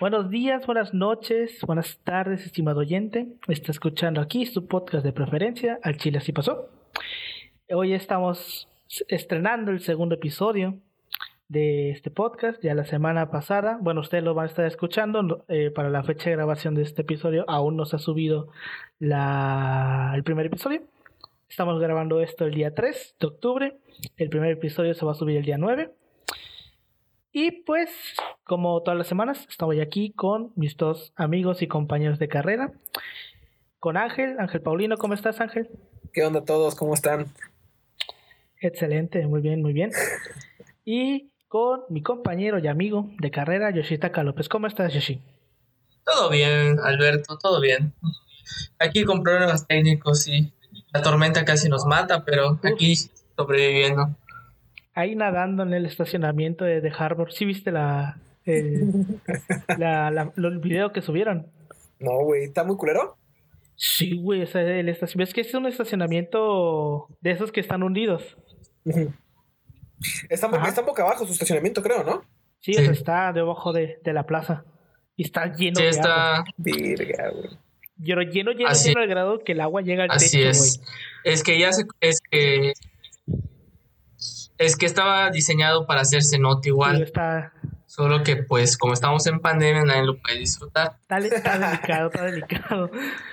Buenos días, buenas noches, buenas tardes, estimado oyente. Está escuchando aquí su podcast de preferencia, Al Chile Así Pasó. Hoy estamos estrenando el segundo episodio de este podcast. Ya la semana pasada, bueno, ustedes lo van a estar escuchando. eh, para la fecha de grabación de este episodio, aún no se ha subido la, el primer episodio. Estamos grabando esto el día 3 de octubre. El primer episodio se va a subir el día 9. Y pues, como todas las semanas, estoy aquí con mis dos amigos y compañeros de carrera. Con Ángel, Ángel Paulino, ¿cómo estás Ángel? ¿Qué onda todos? ¿Cómo están? Excelente, muy bien, muy bien. Y con mi compañero y amigo de carrera, Yoshitaka López. ¿Cómo estás, Yoshi? Todo bien, Alberto, todo bien. Aquí con problemas técnicos y la tormenta casi nos mata, pero aquí sobreviviendo. Ahí nadando en el estacionamiento de, de Harvard. ¿Sí viste la, el, la, la- lo- el video que subieron? No, güey, ¿está muy culero? Sí, güey, o sea, el estacionamiento. Es que es un estacionamiento de esos que están hundidos. Ujú. Está, Ajá. está boca abajo su estacionamiento, creo, ¿no? Sí, Sí. o sea, está debajo de, de la plaza. Y está lleno Sí, de agua. está. Virga, güey. Lleno, lleno, lleno, Así- lleno al grado que el agua llega al Así techo, es. güey. Es que ya se. Es que. Es que estaba diseñado para hacer cenote Sí, igual. está, Solo que, pues, como estamos en pandemia, nadie lo puede disfrutar. está, está delicado, está delicado.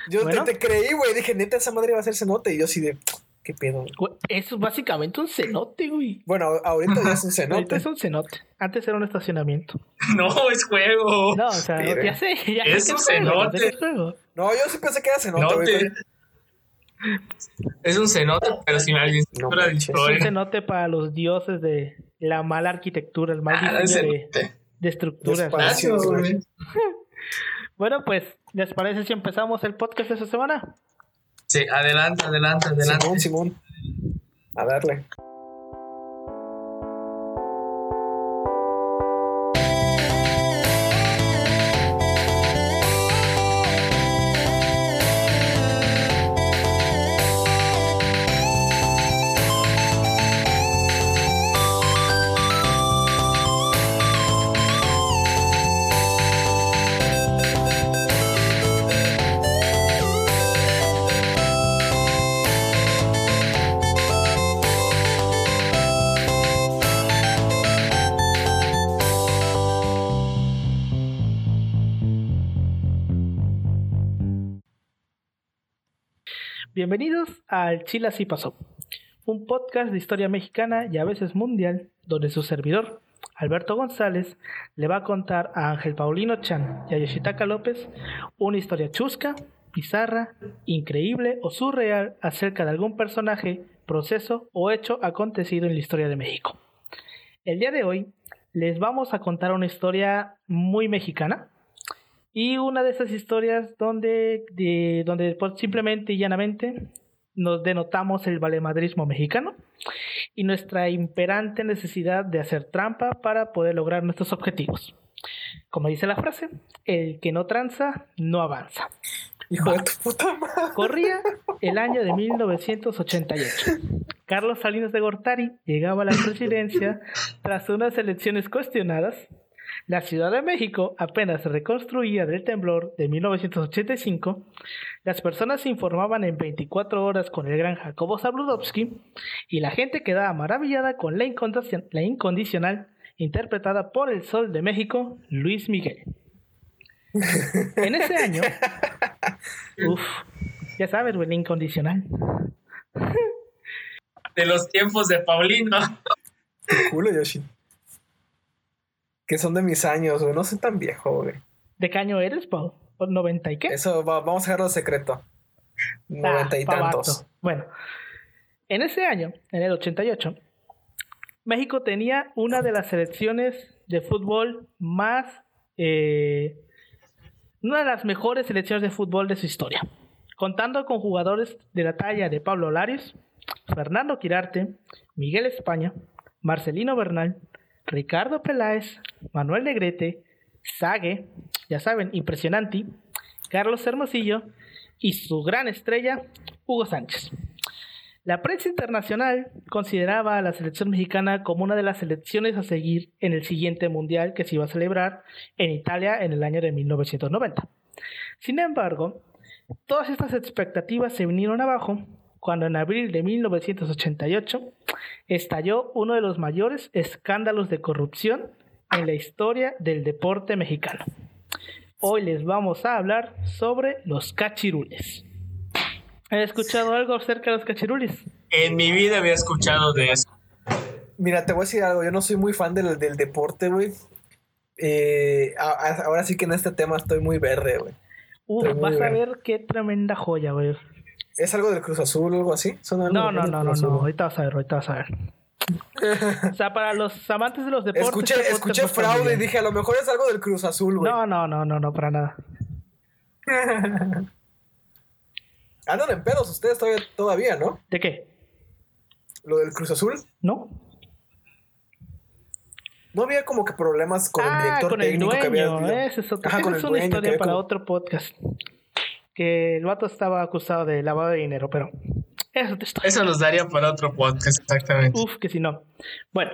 Yo te- Bueno. te, creí, güey. Dije, neta, esa madre va a ser cenote. Y yo así de, ¿qué pedo? Güey, Eso es básicamente un cenote, güey. Bueno, ahorita ya es un Ahorita cenote. es un cenote. Antes era un estacionamiento. No, es juego. No, o sea, ya sé, ya Es un cenote. que es juego. No, yo sí pensé que era cenote, güey. Es un cenote, pero sin la licenciatura de manches. Un cenote para los dioses de la mala arquitectura, el mal Ah, diseño de, de estructuras. Bueno, pues, ¿les parece si empezamos el podcast de esta semana? Sí, adelante, adelante, adelante. Simón, Simón. A darle. Bienvenidos al Chile Así Pasó, un podcast de historia mexicana y a veces mundial, donde su servidor, Alberto González, le va a contar a Ángel Paulino Chan y a Yoshitaka López una historia chusca, bizarra, increíble o surreal acerca de algún personaje, proceso o hecho acontecido en la historia de México. El día de hoy les vamos a contar una historia muy mexicana, y una de esas historias donde, de- donde pues, simplemente y llanamente nos denotamos el valemadrismo mexicano y nuestra imperante necesidad de hacer trampa para poder lograr nuestros objetivos. Como dice la frase, el que no tranza no avanza. Hijo de tu puta madre. Corría el año de 1988. Carlos Salinas de Gortari llegaba a la presidencia tras unas elecciones cuestionadas. La Ciudad de México apenas se reconstruía del temblor de 1985. Las personas se informaban en 24 horas con el gran Jacobo Zabludovsky y la gente quedaba maravillada con la, incondici- la incondicional interpretada por el Sol de México, Luis Miguel. En ese año, Uf, ya sabes, güey, la incondicional. De los tiempos de Paulino. Qué culo, Yoshi. Que son de mis años, güey. No soy tan viejo, güey. ¿De qué año eres, Pau? ¿O ¿90 y qué? Eso, va- vamos a dejarlo secreto. Noventa y Ah, pa' tantos. Bueno, en ese año, en el 88, México tenía una de las selecciones de fútbol más. eh, una de las mejores selecciones de fútbol de su historia. Contando con jugadores de la talla de Pablo Larios, Fernando Quirarte, Miguel España, Marcelino Bernal, Ricardo Peláez, Manuel Negrete, Sague, ya saben, impresionante, Carlos Hermosillo y su gran estrella, Hugo Sánchez. La prensa internacional consideraba a la selección mexicana como una de las selecciones a seguir en el siguiente mundial que se iba a celebrar en Italia en el año de 1990. Sin embargo, todas estas expectativas se vinieron abajo cuando en abril de 1988 estalló uno de los mayores escándalos de corrupción en la historia del deporte mexicano. Hoy les vamos a hablar sobre los cachirules. ¿Has escuchado algo acerca de los cachirules? En mi vida había escuchado de eso. Mira, te voy a decir algo. Yo no soy muy fan del, del deporte, güey. Eh, ahora sí que en este tema estoy muy verde, güey. Uf, vas a ver qué tremenda joya, güey. ¿Es algo del Cruz Azul o algo así? No, no, no, no, no, ahorita vas a ver, ahorita vas a ver. o sea, para los amantes de los deportes. Escuché, este escuché fraude y dije, a lo mejor es algo del Cruz Azul, güey. No, no, no, no, no, para nada. Andan en pedos ustedes todavía, todavía, ¿no? ¿De qué? ¿Lo del Cruz Azul? No. No había como que problemas con el Ah, director con el técnico que dueño. había. Esa es, otra- Ajá, esa es una que historia para como- otro podcast. Que el vato estaba acusado de lavado de dinero, pero esa es otra historia. Eso nos daría para otro podcast, exactamente. Uf, que si no. Bueno,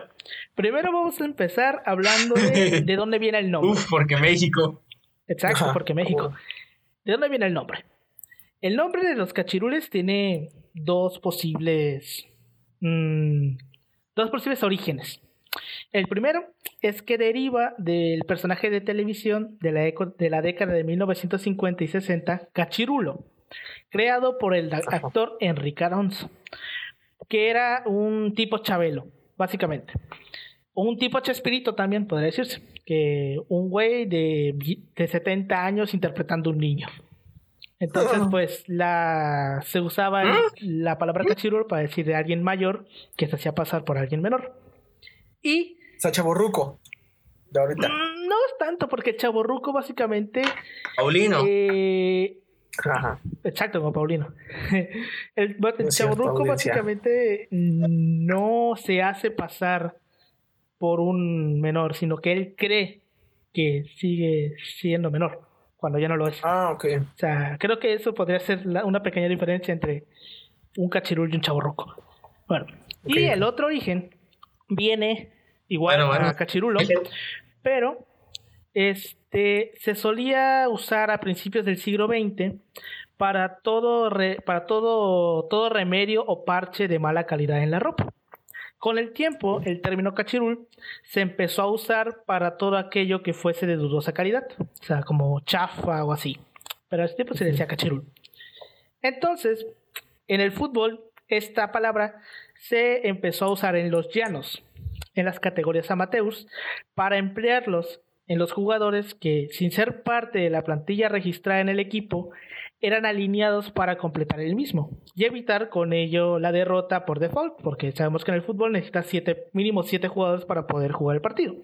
primero vamos a empezar hablando de, de dónde viene el nombre. Uf, porque México. Exacto, Ajá, porque México. ¿De dónde viene el nombre? El nombre de los cachirules tiene dos posibles. mm, dos posibles orígenes. El primero es que deriva del personaje de televisión de la, eco- de la década de 1950 y 60, Cachirulo, creado por el actor Enrique Alonso, que era un tipo chabelo, básicamente. Un tipo Chespirito también, podría decirse. Que un güey de, de 70 años interpretando un niño. Entonces, Ah. pues, la, se usaba el- la palabra cachirulo para decir de alguien mayor que se hacía pasar por alguien menor. Y O sea, chaborruco. De ahorita. mm, no es tanto, porque el chaborruco básicamente... Paulino. eh, Ajá. Exacto, como Paulino. El, el audiencia. básicamente no se hace pasar por un menor, sino que él cree que sigue siendo menor cuando ya no lo es. Ah, ok. O sea, creo que eso podría ser la- una pequeña diferencia entre un cachirul y un chavorruco. Bueno, y el otro origen viene igual Bueno, bueno. a cachirulo, pero este se solía usar a principios del siglo XX para todo re- para todo todo remedio o parche de mala calidad en la ropa. Con el tiempo, el término cachirul se empezó a usar para todo aquello que fuese de dudosa calidad, o sea, como chafa o así. Pero a este tiempo se decía cachirul. Entonces, en el fútbol, esta palabra se empezó a usar en los llanos, en las categorías amateurs, para emplearlos en los jugadores que, sin ser parte de la plantilla registrada en el equipo, eran alineados para completar el mismo y evitar con ello la derrota por default, porque sabemos que en el fútbol necesitas siete, mínimo siete jugadores para poder jugar el partido.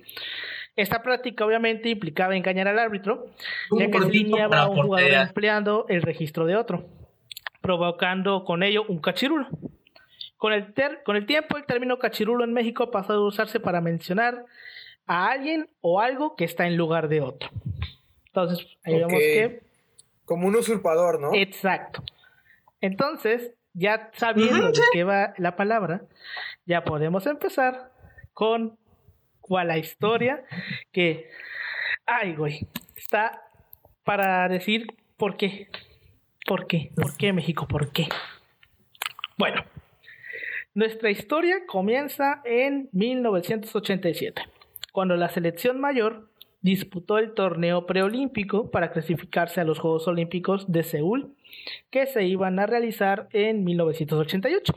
Esta práctica obviamente implicaba engañar al árbitro, ya que alineaba a un jugador empleando el registro de otro, provocando con ello un cachirulo. Con el, ter- con el tiempo, el término cachirulo en México pasó a usarse para mencionar a alguien o algo que está en lugar de otro. Entonces, ahí vemos que Como un usurpador, ¿no? Exacto. Entonces, ya sabiendo de qué va la palabra, ya podemos empezar con cuál la historia que, ay, güey, está para decir por qué. ¿Por qué? ¿Por qué México? ¿Por qué? Bueno, nuestra historia comienza en 1987, cuando la selección mayor disputó el torneo preolímpico para clasificarse a los Juegos Olímpicos de Seúl, que se iban a realizar en 1988.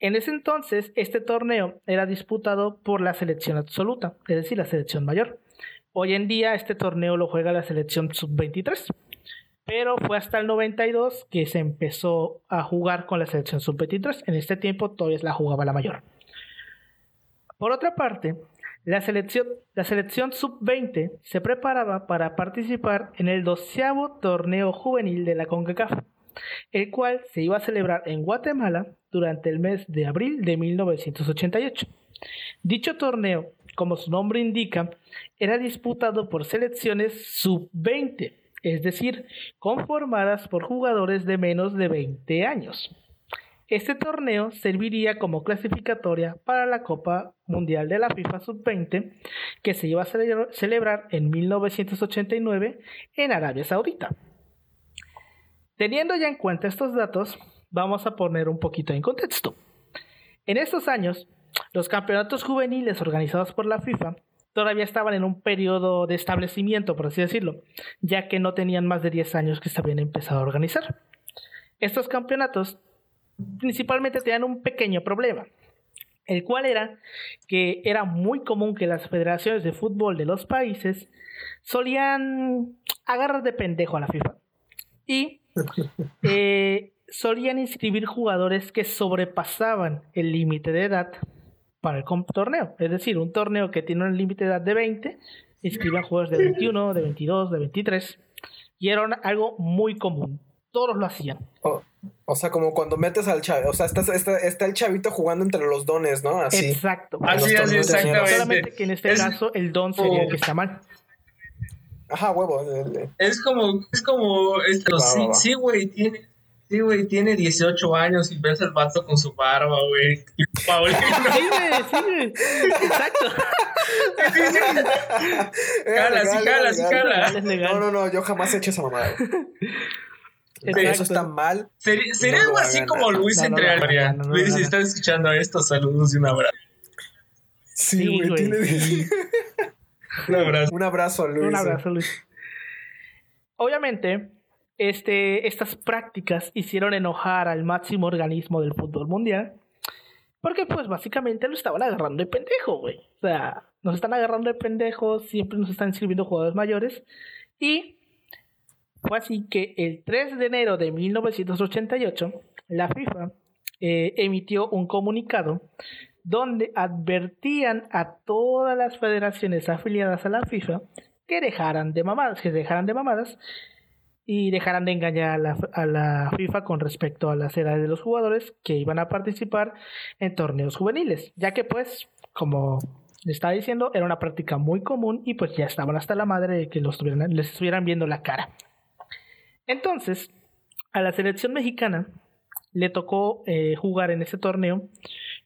En ese entonces, este torneo era disputado por la selección absoluta, es decir, la selección mayor. Hoy en día este torneo lo juega la selección sub-23, pero fue hasta el 92 que se empezó a jugar con la selección sub-23. En este tiempo todavía la jugaba la mayor. Por otra parte, la selección, la selección sub-20 se preparaba para participar en el doceavo torneo juvenil de la CONCACAF, el cual se iba a celebrar en Guatemala durante el mes de abril de 1988. Dicho torneo, como su nombre indica, era disputado por selecciones sub-20, es decir, conformadas por jugadores de menos de 20 años. Este torneo serviría como clasificatoria para la Copa Mundial de la FIFA Sub-20 que se iba a celebrar en 1989 en Arabia Saudita. Teniendo ya en cuenta estos datos, vamos a poner un poquito en contexto. En estos años, los campeonatos juveniles organizados por la FIFA todavía estaban en un periodo de establecimiento, por así decirlo, ya que no tenían más de 10 años que se habían empezado a organizar. Estos campeonatos principalmente tenían un pequeño problema, el cual era que era muy común que las federaciones de fútbol de los países solían agarrar de pendejo a la FIFA y eh, solían inscribir jugadores que sobrepasaban el límite de edad para el torneo. Es decir, un torneo que tiene un límite de edad de 20, inscribían jugadores de 21, de 22, de 23. Y era algo muy común. Todos lo hacían. O, sea, como cuando metes al chavito, o sea, está, está, el chavito jugando entre los dones, ¿no? Así. Exacto. Así, así, exactamente. Solamente que en este caso el don sería el que está mal. Ajá, huevo. Es como, es como, este, sí, güey, tiene, Sí, güey, tiene 18 años y ves al vato con su barba, güey. Sí, güey, sí, güey. Exacto. Cala, sí, cala, sí, cala. No, no, no, yo jamás he hecho esa mamada. Eso está mal. Sería, sería algo así como Luis entre no, Luis, si estás escuchando esto, saludos y un abrazo. Sí, güey. Tiene... un abrazo. Un abrazo a Luis. Un abrazo, Luis. Obviamente, este, estas prácticas hicieron enojar al máximo organismo del fútbol mundial. Porque pues básicamente lo estaban agarrando de pendejo, güey. O sea, nos están agarrando de pendejos, siempre nos están sirviendo jugadores mayores. Y fue así que el 3 de enero de 1988, la FIFA eh, emitió un comunicado donde advertían a todas las federaciones afiliadas a la FIFA que dejaran de mamadas, que dejaran de mamadas y dejarán de engañar a la, FIFA con respecto a las edades de los jugadores que iban a participar en torneos juveniles, ya que pues, como estaba diciendo, era una práctica muy común y pues ya estaban hasta la madre de que los les estuvieran viendo la cara. Entonces, a la selección mexicana le tocó eh, jugar en ese torneo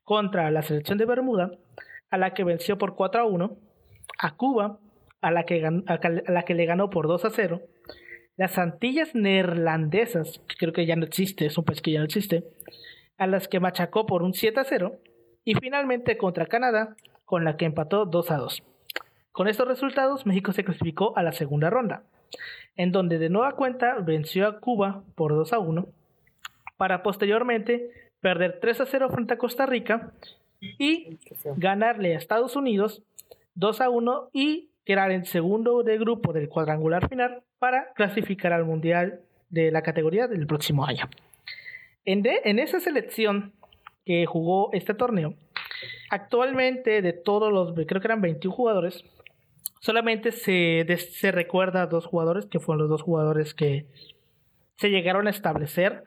contra la selección de Bermuda, a la que venció por 4 a 1, a Cuba, a la que, a la que le ganó por 2 a 0, las Antillas neerlandesas, que creo que ya no existe, es un país que ya no existe, a las que machacó por un 7 a 0, y finalmente contra Canadá, con la que empató 2 a 2. Con estos resultados, México se clasificó a la segunda ronda, en donde de nueva cuenta venció a Cuba por 2 a 1, para posteriormente perder 3 a 0 frente a Costa Rica y ganarle a Estados Unidos 2 a 1 y quedar en segundo de grupo del cuadrangular final para clasificar al Mundial de la categoría del próximo año. En, en esa selección que jugó este torneo, actualmente de todos los, creo que eran 21 jugadores, solamente se, se recuerda a dos jugadores, que fueron los dos jugadores que se llegaron a establecer,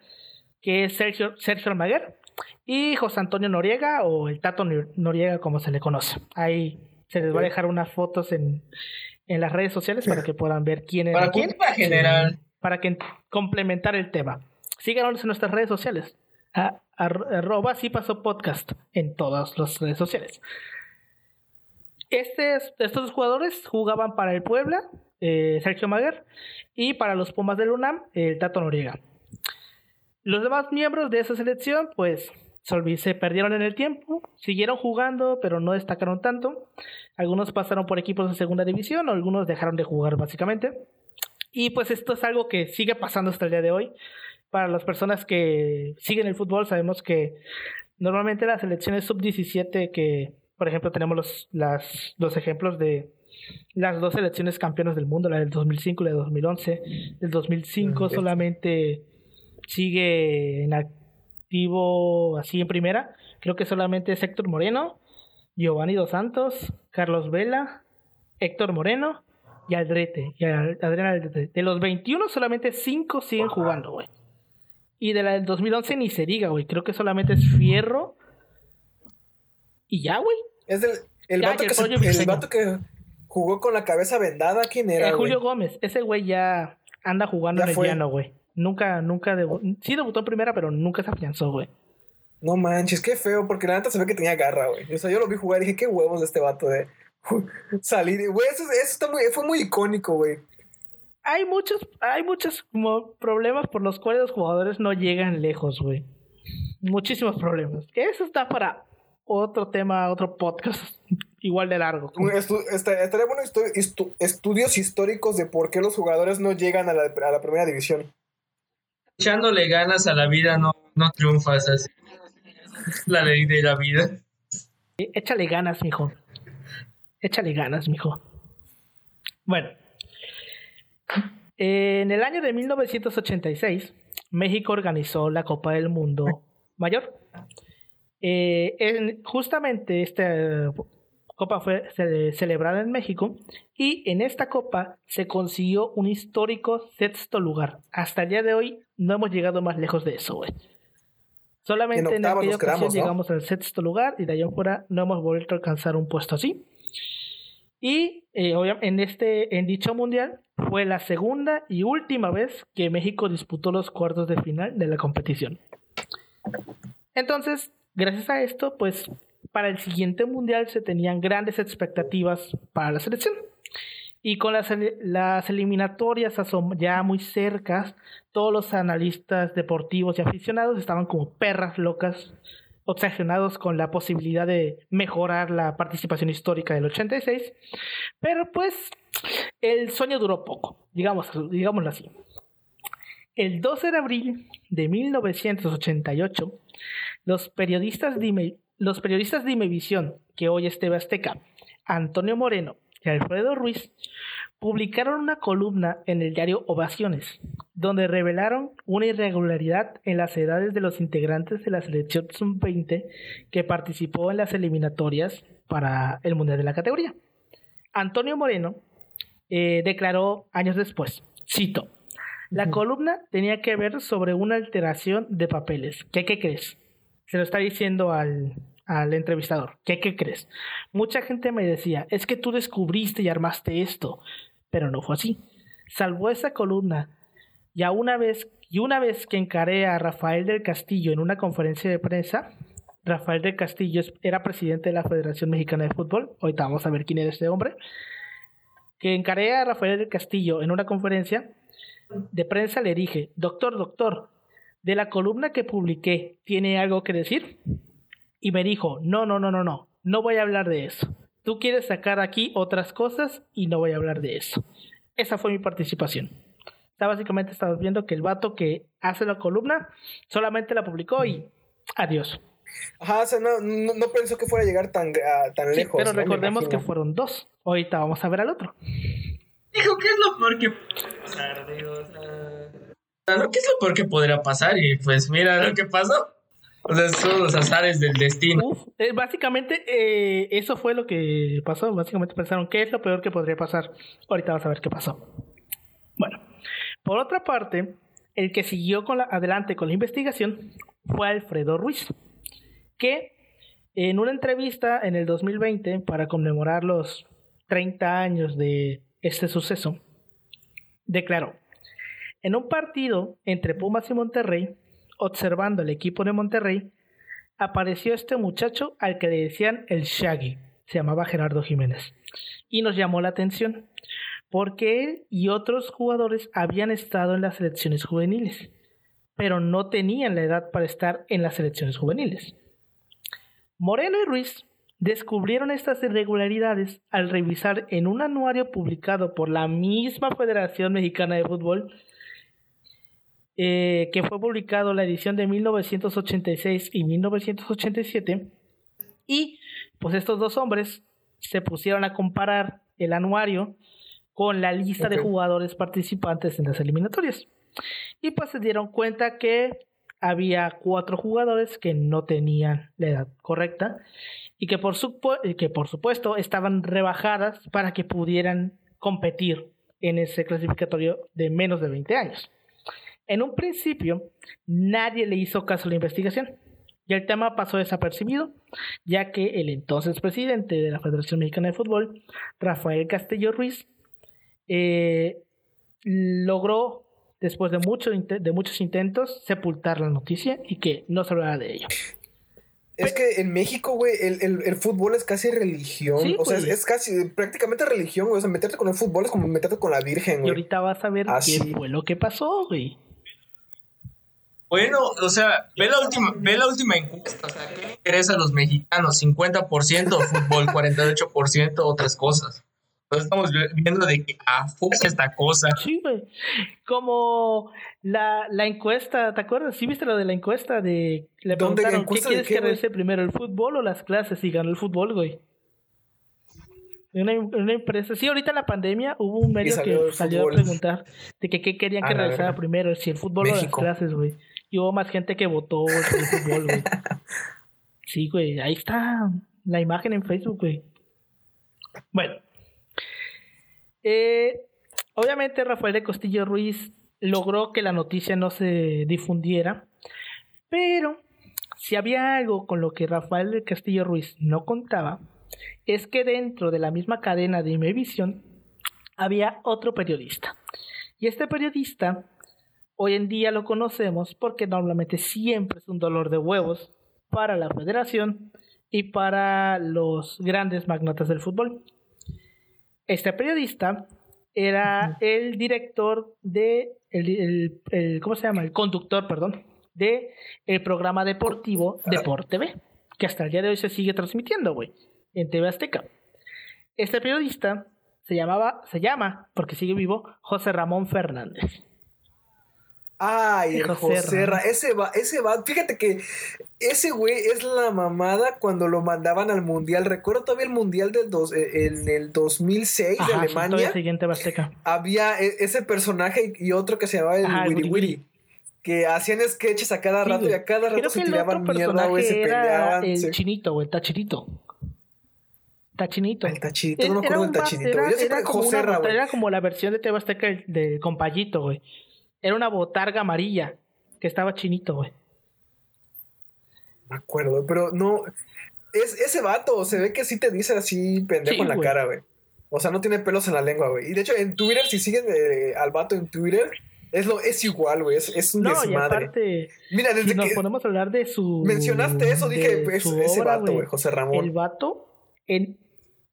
que es Sergio, Sergio Almaguer y José Antonio Noriega, o el Tato Noriega como se le conoce. Ahí se les va a dejar unas fotos en, en las redes sociales para que puedan ver quién es. ¿Para quién? Para general. Para que complementar el tema. Síganos en nuestras redes sociales. A, arroba si pasó podcast en todas las redes sociales. Este, estos jugadores jugaban para el Puebla, eh, Sergio Maguer, y para los Pumas del UNAM, el Tato Noriega. Los demás miembros de esa selección, pues se perdieron en el tiempo, siguieron jugando, pero no destacaron tanto. Algunos pasaron por equipos de segunda división, algunos dejaron de jugar básicamente. Y pues esto es algo que sigue pasando hasta el día de hoy. Para las personas que siguen el fútbol, sabemos que normalmente las selecciones sub-17, que por ejemplo tenemos los, las, los ejemplos de las dos selecciones campeonas del mundo, la del 2005 y la del 2011. El 2005 solamente sigue en así en primera, creo que solamente es Héctor Moreno, Giovanni Dos Santos, Carlos Vela, Héctor Moreno y Aldrete. Y Adrián Aldrete. De los 21, solamente 5 siguen jugando, güey. Y de la del 2011 ni se diga, güey. Creo que solamente es Fierro. Y ya, güey. Es el, vato, que el vato que jugó con la cabeza vendada. ¿Quién era? Eh, Julio Gómez. Ese güey ya anda jugando en el llano, güey. Nunca, nunca debutó. Sí debutó en primera, pero nunca se afianzó, güey. No manches, qué feo, porque la neta se ve que tenía garra, güey. O sea, yo lo vi jugar y dije, qué huevos de este vato de salir. Güey, eso, eso está muy, fue muy icónico, güey. Hay muchos, hay muchos como problemas por los cuales los jugadores no llegan lejos, güey. Muchísimos problemas. Eso está para otro tema, otro podcast igual de largo. Estu estaría bueno estudios históricos de por qué los jugadores no llegan a la, a la primera división. Echándole ganas a la vida no, no triunfas así. La ley de la vida. Échale ganas, mijo. Échale ganas, mijo. Bueno. En el año de 1986, México organizó la Copa del Mundo Mayor. Eh, justamente esta copa fue celebrada en México y en esta copa se consiguió un histórico sexto lugar. Hasta el día de hoy no hemos llegado más lejos de eso, güey. Solamente en, aquella ocasión llegamos al sexto lugar y de en fuera no hemos vuelto a alcanzar un puesto así. Y eh, en, este, en dicho mundial fue la segunda y última vez que México disputó los cuartos de final de la competición. Entonces, gracias a esto, pues para el siguiente mundial se tenían grandes expectativas para la selección. Y con las, las eliminatorias ya muy cercas, todos los analistas deportivos y aficionados estaban como perras locas, obsesionados con la posibilidad de mejorar la participación histórica del 86. Pero pues el sueño duró poco, digamos, digámoslo así. El 12 de abril de 1988, los periodistas de, Imevisión, que hoy es TV Azteca, Antonio Moreno y Alfredo Ruiz, publicaron una columna en el diario Ovaciones, donde revelaron una irregularidad en las edades de los integrantes de la selección sub-20 que participó en las eliminatorias para el Mundial de la categoría. Antonio Moreno eh, declaró años después, cito, la columna tenía que ver sobre una alteración de papeles. ¿Qué, qué crees? Se lo está diciendo al, al entrevistador. ¿Qué, ¿Qué crees? Mucha gente me decía, es que tú descubriste y armaste esto, pero no fue así. Salvó esa columna y una vez y una vez que encaré a Rafael del Castillo en una conferencia de prensa, Rafael del Castillo era presidente de la Federación Mexicana de Fútbol. Ahorita vamos a ver quién era este hombre. Que encaré a Rafael del Castillo en una conferencia de prensa le dije, doctor, doctor, de la columna que publiqué, ¿tiene algo que decir? Y me dijo, no, no, no, no, no, no voy a hablar de eso. Tú quieres sacar aquí otras cosas y no voy a hablar de eso. Esa fue mi participación. Está básicamente estabas viendo que el vato que hace la columna solamente la publicó y adiós. Ajá, o sea, no, no, pensó que fuera a llegar tan, tan lejos. Pero recordemos que fueron dos. Ahorita vamos a ver al otro. Dijo, ¿qué es lo peor que pasar? ¿Qué es lo peor que podría pasar? Y pues mira lo que pasó. O sea, son los azares del destino. Básicamente, eh, eso fue lo que pasó. Básicamente pensaron, ¿qué es lo peor que podría pasar? Ahorita vas a ver qué pasó. Bueno, por otra parte, el que siguió con la, adelante con la investigación fue Alfredo Ruiz, que en una entrevista en el 2020 para conmemorar los 30 años de este suceso, declaró, en un partido entre Pumas y Monterrey, observando el equipo de Monterrey, apareció este muchacho al que le decían el Shaggy, se llamaba Gerardo Jiménez, y nos llamó la atención, porque él y otros jugadores habían estado en las selecciones juveniles, pero no tenían la edad para estar en las selecciones juveniles. Moreno y Ruiz descubrieron estas irregularidades al revisar en un anuario publicado por la misma Federación Mexicana de Fútbol, eh, que fue publicado la edición de 1986 y 1987, y pues estos dos hombres se pusieron a comparar el anuario con la lista de jugadores participantes en las eliminatorias. Y pues se dieron cuenta que había cuatro jugadores que no tenían la edad correcta y que por, que por supuesto estaban rebajadas para que pudieran competir en ese clasificatorio de menos de 20 años. En un principio, nadie le hizo caso a la investigación y el tema pasó desapercibido, ya que el entonces presidente de la Federación Mexicana de Fútbol, Rafael Castillo Ruiz, eh, logró después de, mucho, de muchos intentos, sepultar la noticia y que no se hablara de ello. Es que en México, güey, el, el, el, fútbol es casi religión. Sí, o sea, es, casi prácticamente religión, güey. O sea, meterte con el fútbol es como meterte con la Virgen, Y güey. ahorita vas a ver Ah, qué fue lo que pasó, güey. Bueno, o sea, ve la última, ve la última encuesta. O sea, ¿qué le interesa a los mexicanos? 50% fútbol, 48% otras cosas. Entonces estamos viendo de que a fuerza esta cosa. Sí, güey. Como la, la encuesta, ¿te acuerdas? ¿Sí viste lo de la encuesta de le preguntaron qué ¿Encuesta de quieres qué, que regrese primero, el fútbol o las clases? Y ganó el fútbol, güey. Una, una empresa, sí, ahorita en la pandemia hubo un medio salió que salió fútbol. a preguntar de que qué querían A que regresara verga. primero, si el fútbol México. o las clases, güey. Y hubo más gente que votó por el fútbol, güey. Sí, güey, ahí está la imagen en Facebook, güey. Bueno. Eh, obviamente Rafael de Castillo Ruiz logró que la noticia no se difundiera, pero si había algo con lo que Rafael de Castillo Ruiz no contaba, es que dentro de la misma cadena de Imevisión había otro periodista. Y este periodista hoy en día lo conocemos porque normalmente siempre es un dolor de huevos para la federación y para los grandes magnates del fútbol. Este periodista era el director de el, el- el- ¿cómo se llama? El conductor, perdón, de el programa deportivo Deport TV, que hasta el día de hoy se sigue transmitiendo, güey, en TV Azteca. Este periodista se llamaba, se llama, porque sigue vivo, José Ramón Fernández. Ay, el José José Ra- ese va, ese va, fíjate que ese güey es la mamada cuando lo mandaban al mundial. Recuerdo todavía el mundial del dos, eh, en el 2006 Ajá, de Alemania. en TV Azteca. había e- ese personaje y otro que se llamaba el Ajá, el Wiri Wiri Wiri. Que hacían sketches a cada Sí, rato y a cada rato se el tiraban mierda, güey, se peleaban. el se- chinito, güey, el tachinito. Tachinito. El tachinito, Él- no me acuerdo del tachinito. Era, era como José una era como la versión de del- del compayito, güey. Era una botarga amarilla que estaba chinito, güey. Me acuerdo, pero no. Es, ese vato se ve que sí te dice así pendejo Sí, en la güey. cara, güey. O sea, no tiene pelos en la lengua, güey. Y de hecho, en Twitter, si siguen eh, al vato en Twitter, es, lo, es igual, güey. Es, es un No, y desmadre. aparte, Mira, desde si nos que ponemos a hablar de su. mencionaste eso, dije, su ese vato, güey, José El Ramón. vato, en,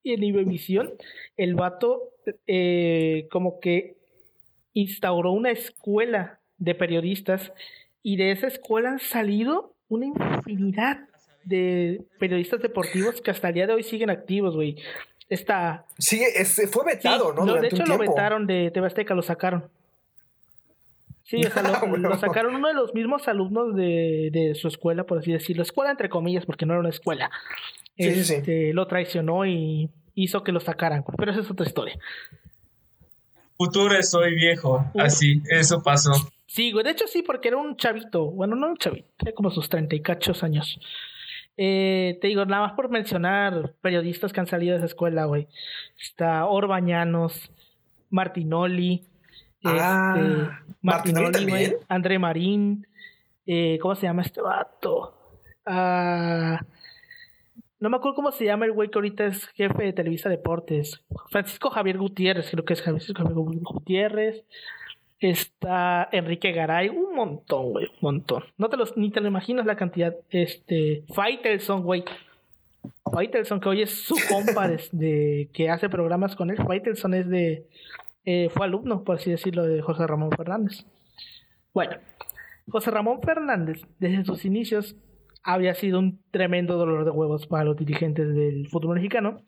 en Ibevisión, el vato eh, como que instauró una escuela de periodistas y de esa escuela han salido una infinidad de periodistas deportivos que hasta el día de hoy siguen activos, güey. Está... Sigue, es- fue sí, vetado, ¿no? lo- de hecho lo vetaron de TV Azteca, lo sacaron. Sí, o sea, lo, Ah, bueno. lo sacaron uno de los mismos alumnos de, de su escuela, por así decirlo. Escuela entre comillas, porque no era una escuela. Sí, sí, sí. Este, Lo traicionó y hizo que lo sacaran. Pero esa es otra historia. Futuro soy viejo. Uf. Así, eso pasó. Sí, güey. De hecho, sí, porque era un chavito. Bueno, no un chavito. Tenía como sus treinta y cachos años. Eh, te digo, nada más por mencionar periodistas que han salido de esa escuela, güey. Está Orbañanos, Martinoli. Ah, este, ¿Martinoli también? güey, André Marín. eh, ¿Cómo se llama este vato? Ah, no me acuerdo cómo se llama el güey que ahorita es jefe de Televisa Deportes. Francisco Javier Gutiérrez, creo que es Francisco Javier Gutiérrez. Está Enrique Garay, un montón, güey, un montón. No te los, ni te lo imaginas la cantidad. Este, Faitelson, güey. Faitelson, que hoy es su compa de, que hace programas con él. Faitelson es de, eh, fue alumno, por así decirlo, de José Ramón Fernández. Bueno, José Ramón Fernández, desde sus inicios, había sido un tremendo dolor de huevos para los dirigentes del fútbol mexicano,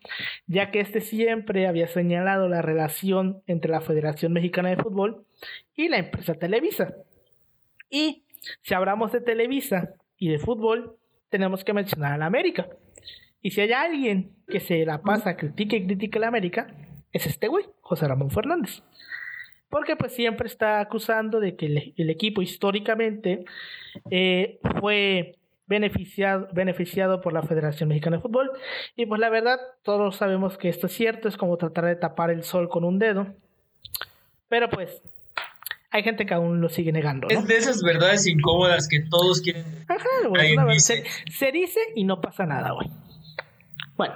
ya que este siempre había señalado la relación entre la Federación Mexicana de Fútbol y la empresa Televisa. Y si hablamos de Televisa y de fútbol, tenemos que mencionar a la América. Y si hay alguien que se la pasa, critica y critica a la América, es este güey, José Ramón Fernández. Porque pues siempre está acusando de que el, el equipo históricamente eh, fue beneficiado, beneficiado por la Federación Mexicana de Fútbol. Y pues la verdad, todos sabemos que esto es cierto, es como tratar de tapar el sol con un dedo. Pero pues, hay gente que aún lo sigue negando, ¿no? Es de esas verdades incómodas que todos quieren. Ajá, güey, dice. se, se dice y no pasa nada, güey. Bueno,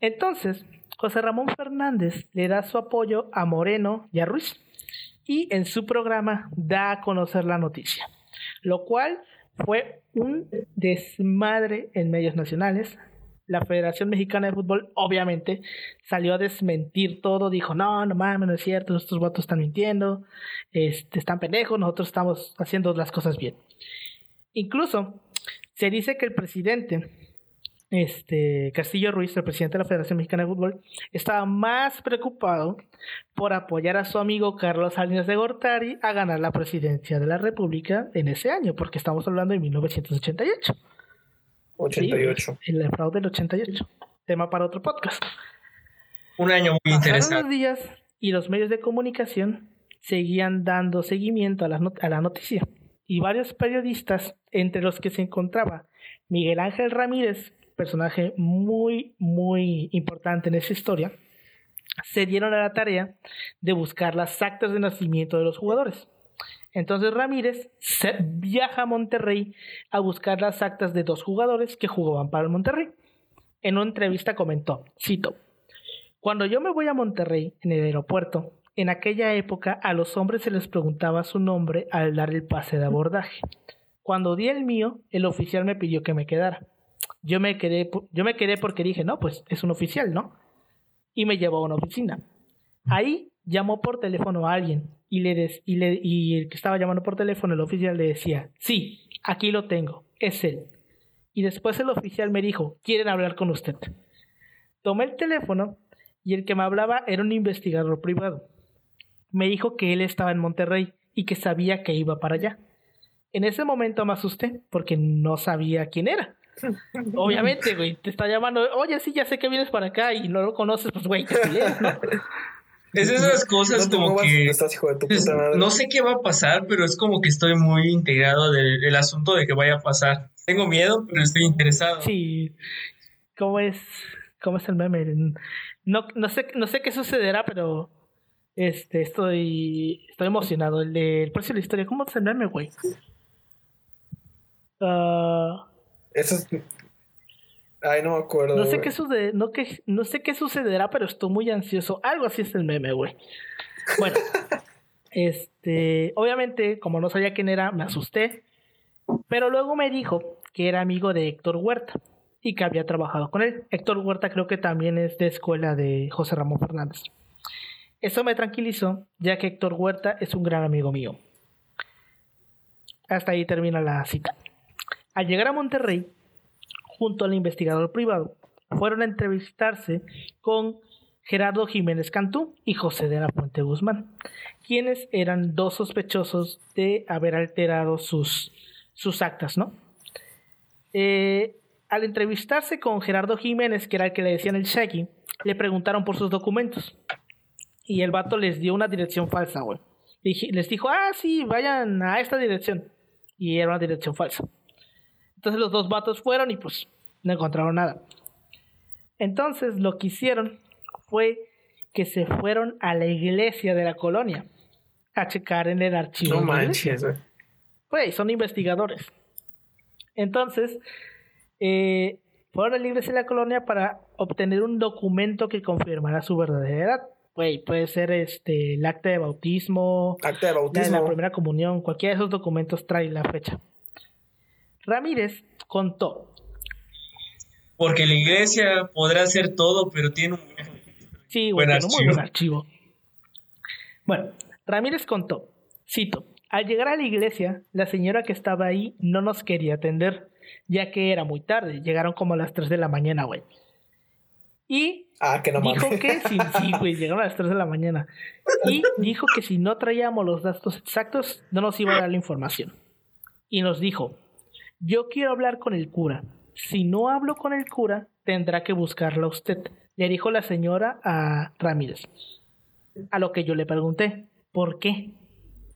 entonces, José Ramón Fernández le da su apoyo a Moreno y a Ruiz. Y en su programa da a conocer la noticia. Lo cual Fue un desmadre en medios nacionales. La Federación Mexicana de Fútbol, obviamente, salió a desmentir todo. Dijo: No, no mames, no es cierto, estos votos están mintiendo, este, están pendejos, nosotros estamos haciendo las cosas bien. Incluso se dice que el presidente este, Castillo Ruiz, el presidente de la Federación Mexicana de Fútbol, estaba más preocupado por apoyar a su amigo Carlos Salinas de Gortari a ganar la presidencia de la República en ese año, porque estamos hablando de 1988. 88. Sí, el fraude del 88. Tema para otro podcast. Un año muy Pasaron interesante. los días y los medios de comunicación seguían dando seguimiento a la, not- a la noticia. Y varios periodistas, entre los que se encontraba Miguel Ángel Ramírez, personaje muy, muy importante en esa historia, se dieron a la tarea de buscar las actas de nacimiento de los jugadores. Entonces Ramírez se viaja a Monterrey a buscar las actas de dos jugadores que jugaban para el Monterrey. En una entrevista comentó, cito, cuando yo me voy a Monterrey, en el aeropuerto, en aquella época a los hombres se les preguntaba su nombre al dar el pase de abordaje. Cuando di el mío, el oficial me pidió que me quedara. Yo me quedé, yo me quedé porque dije, no, pues es un oficial, ¿no? Y me llevó a una oficina. Ahí llamó por teléfono a alguien y, le des- y, le- y el que estaba llamando por teléfono, el oficial le decía, sí, aquí lo tengo, es él. Y después el oficial me dijo, quieren hablar con usted. Tomé el teléfono y el que me hablaba era un investigador privado. Me dijo que él estaba en Monterrey y que sabía que iba para allá. En ese momento me asusté porque no sabía quién era. Obviamente, güey, te está llamando, oye, sí, ya sé que vienes para acá y no lo conoces, pues, güey, que peleas, ¿no? Es esas cosas No como que donde estás, hijo de tu pues, puta madre. no sé qué va a pasar, pero es como que estoy muy integrado del, del asunto de que vaya a pasar. Tengo miedo, pero estoy interesado. Sí, ¿cómo es, cómo es el meme? No, no, sé, no sé qué sucederá, pero este, estoy, estoy emocionado. El, el precio de la historia, ¿cómo es el meme, güey? Ah, Eso es. Ay, no me acuerdo. no sé güey. qué sucede, no, que, no sé qué sucederá, pero estoy muy ansioso. Algo así es el meme, güey. Bueno, este, obviamente, como no sabía quién era, me asusté. Pero luego me dijo que era amigo de Héctor Huerta y que había trabajado con él. Héctor Huerta creo que también es de escuela de José Ramón Fernández. Eso me tranquilizó, ya que Héctor Huerta es un gran amigo mío. Hasta ahí termina la cita. Al llegar a Monterrey, junto al investigador privado, fueron a entrevistarse con Gerardo Jiménez Cantú y José de la Fuente Guzmán, quienes eran dos sospechosos de haber alterado sus, sus actas, ¿no? Eh, al entrevistarse con Gerardo Jiménez, que era el que le decían el Shaggy, le preguntaron por sus documentos. Y el vato les dio una dirección falsa, güey. Les dijo, ah, sí, vayan a esta dirección. Y era una dirección falsa. Entonces los dos vatos fueron y pues no encontraron nada. Entonces lo que hicieron fue que se fueron a la iglesia de la colonia a checar en el archivo. No la manches, güey. Güey, son investigadores. Entonces, eh, fueron a la iglesia de la colonia para obtener un documento que confirmara su verdadera edad. Güey, puede ser este el acta de bautismo, Acta de la de bautismo. la primera comunión, cualquiera de esos documentos trae la fecha. Ramírez contó Porque la iglesia podrá hacer todo, pero tiene un... Sí, Buen un muy buen archivo. Bueno, Ramírez contó, cito, al llegar a la iglesia, la señora que estaba ahí no nos quería atender, ya que era muy tarde, llegaron como a las 3 de la mañana, güey. Y Ah, que no dijo mames. que sí, sí, güey, llegaron a las 3 de la mañana. Y dijo que si no traíamos los datos exactos, no nos iba a dar la información. Y nos dijo, yo quiero hablar con el cura. Si no hablo con el cura, tendrá que buscarla usted. Le dijo la señora a Ramírez. A lo que yo le pregunté, ¿por qué?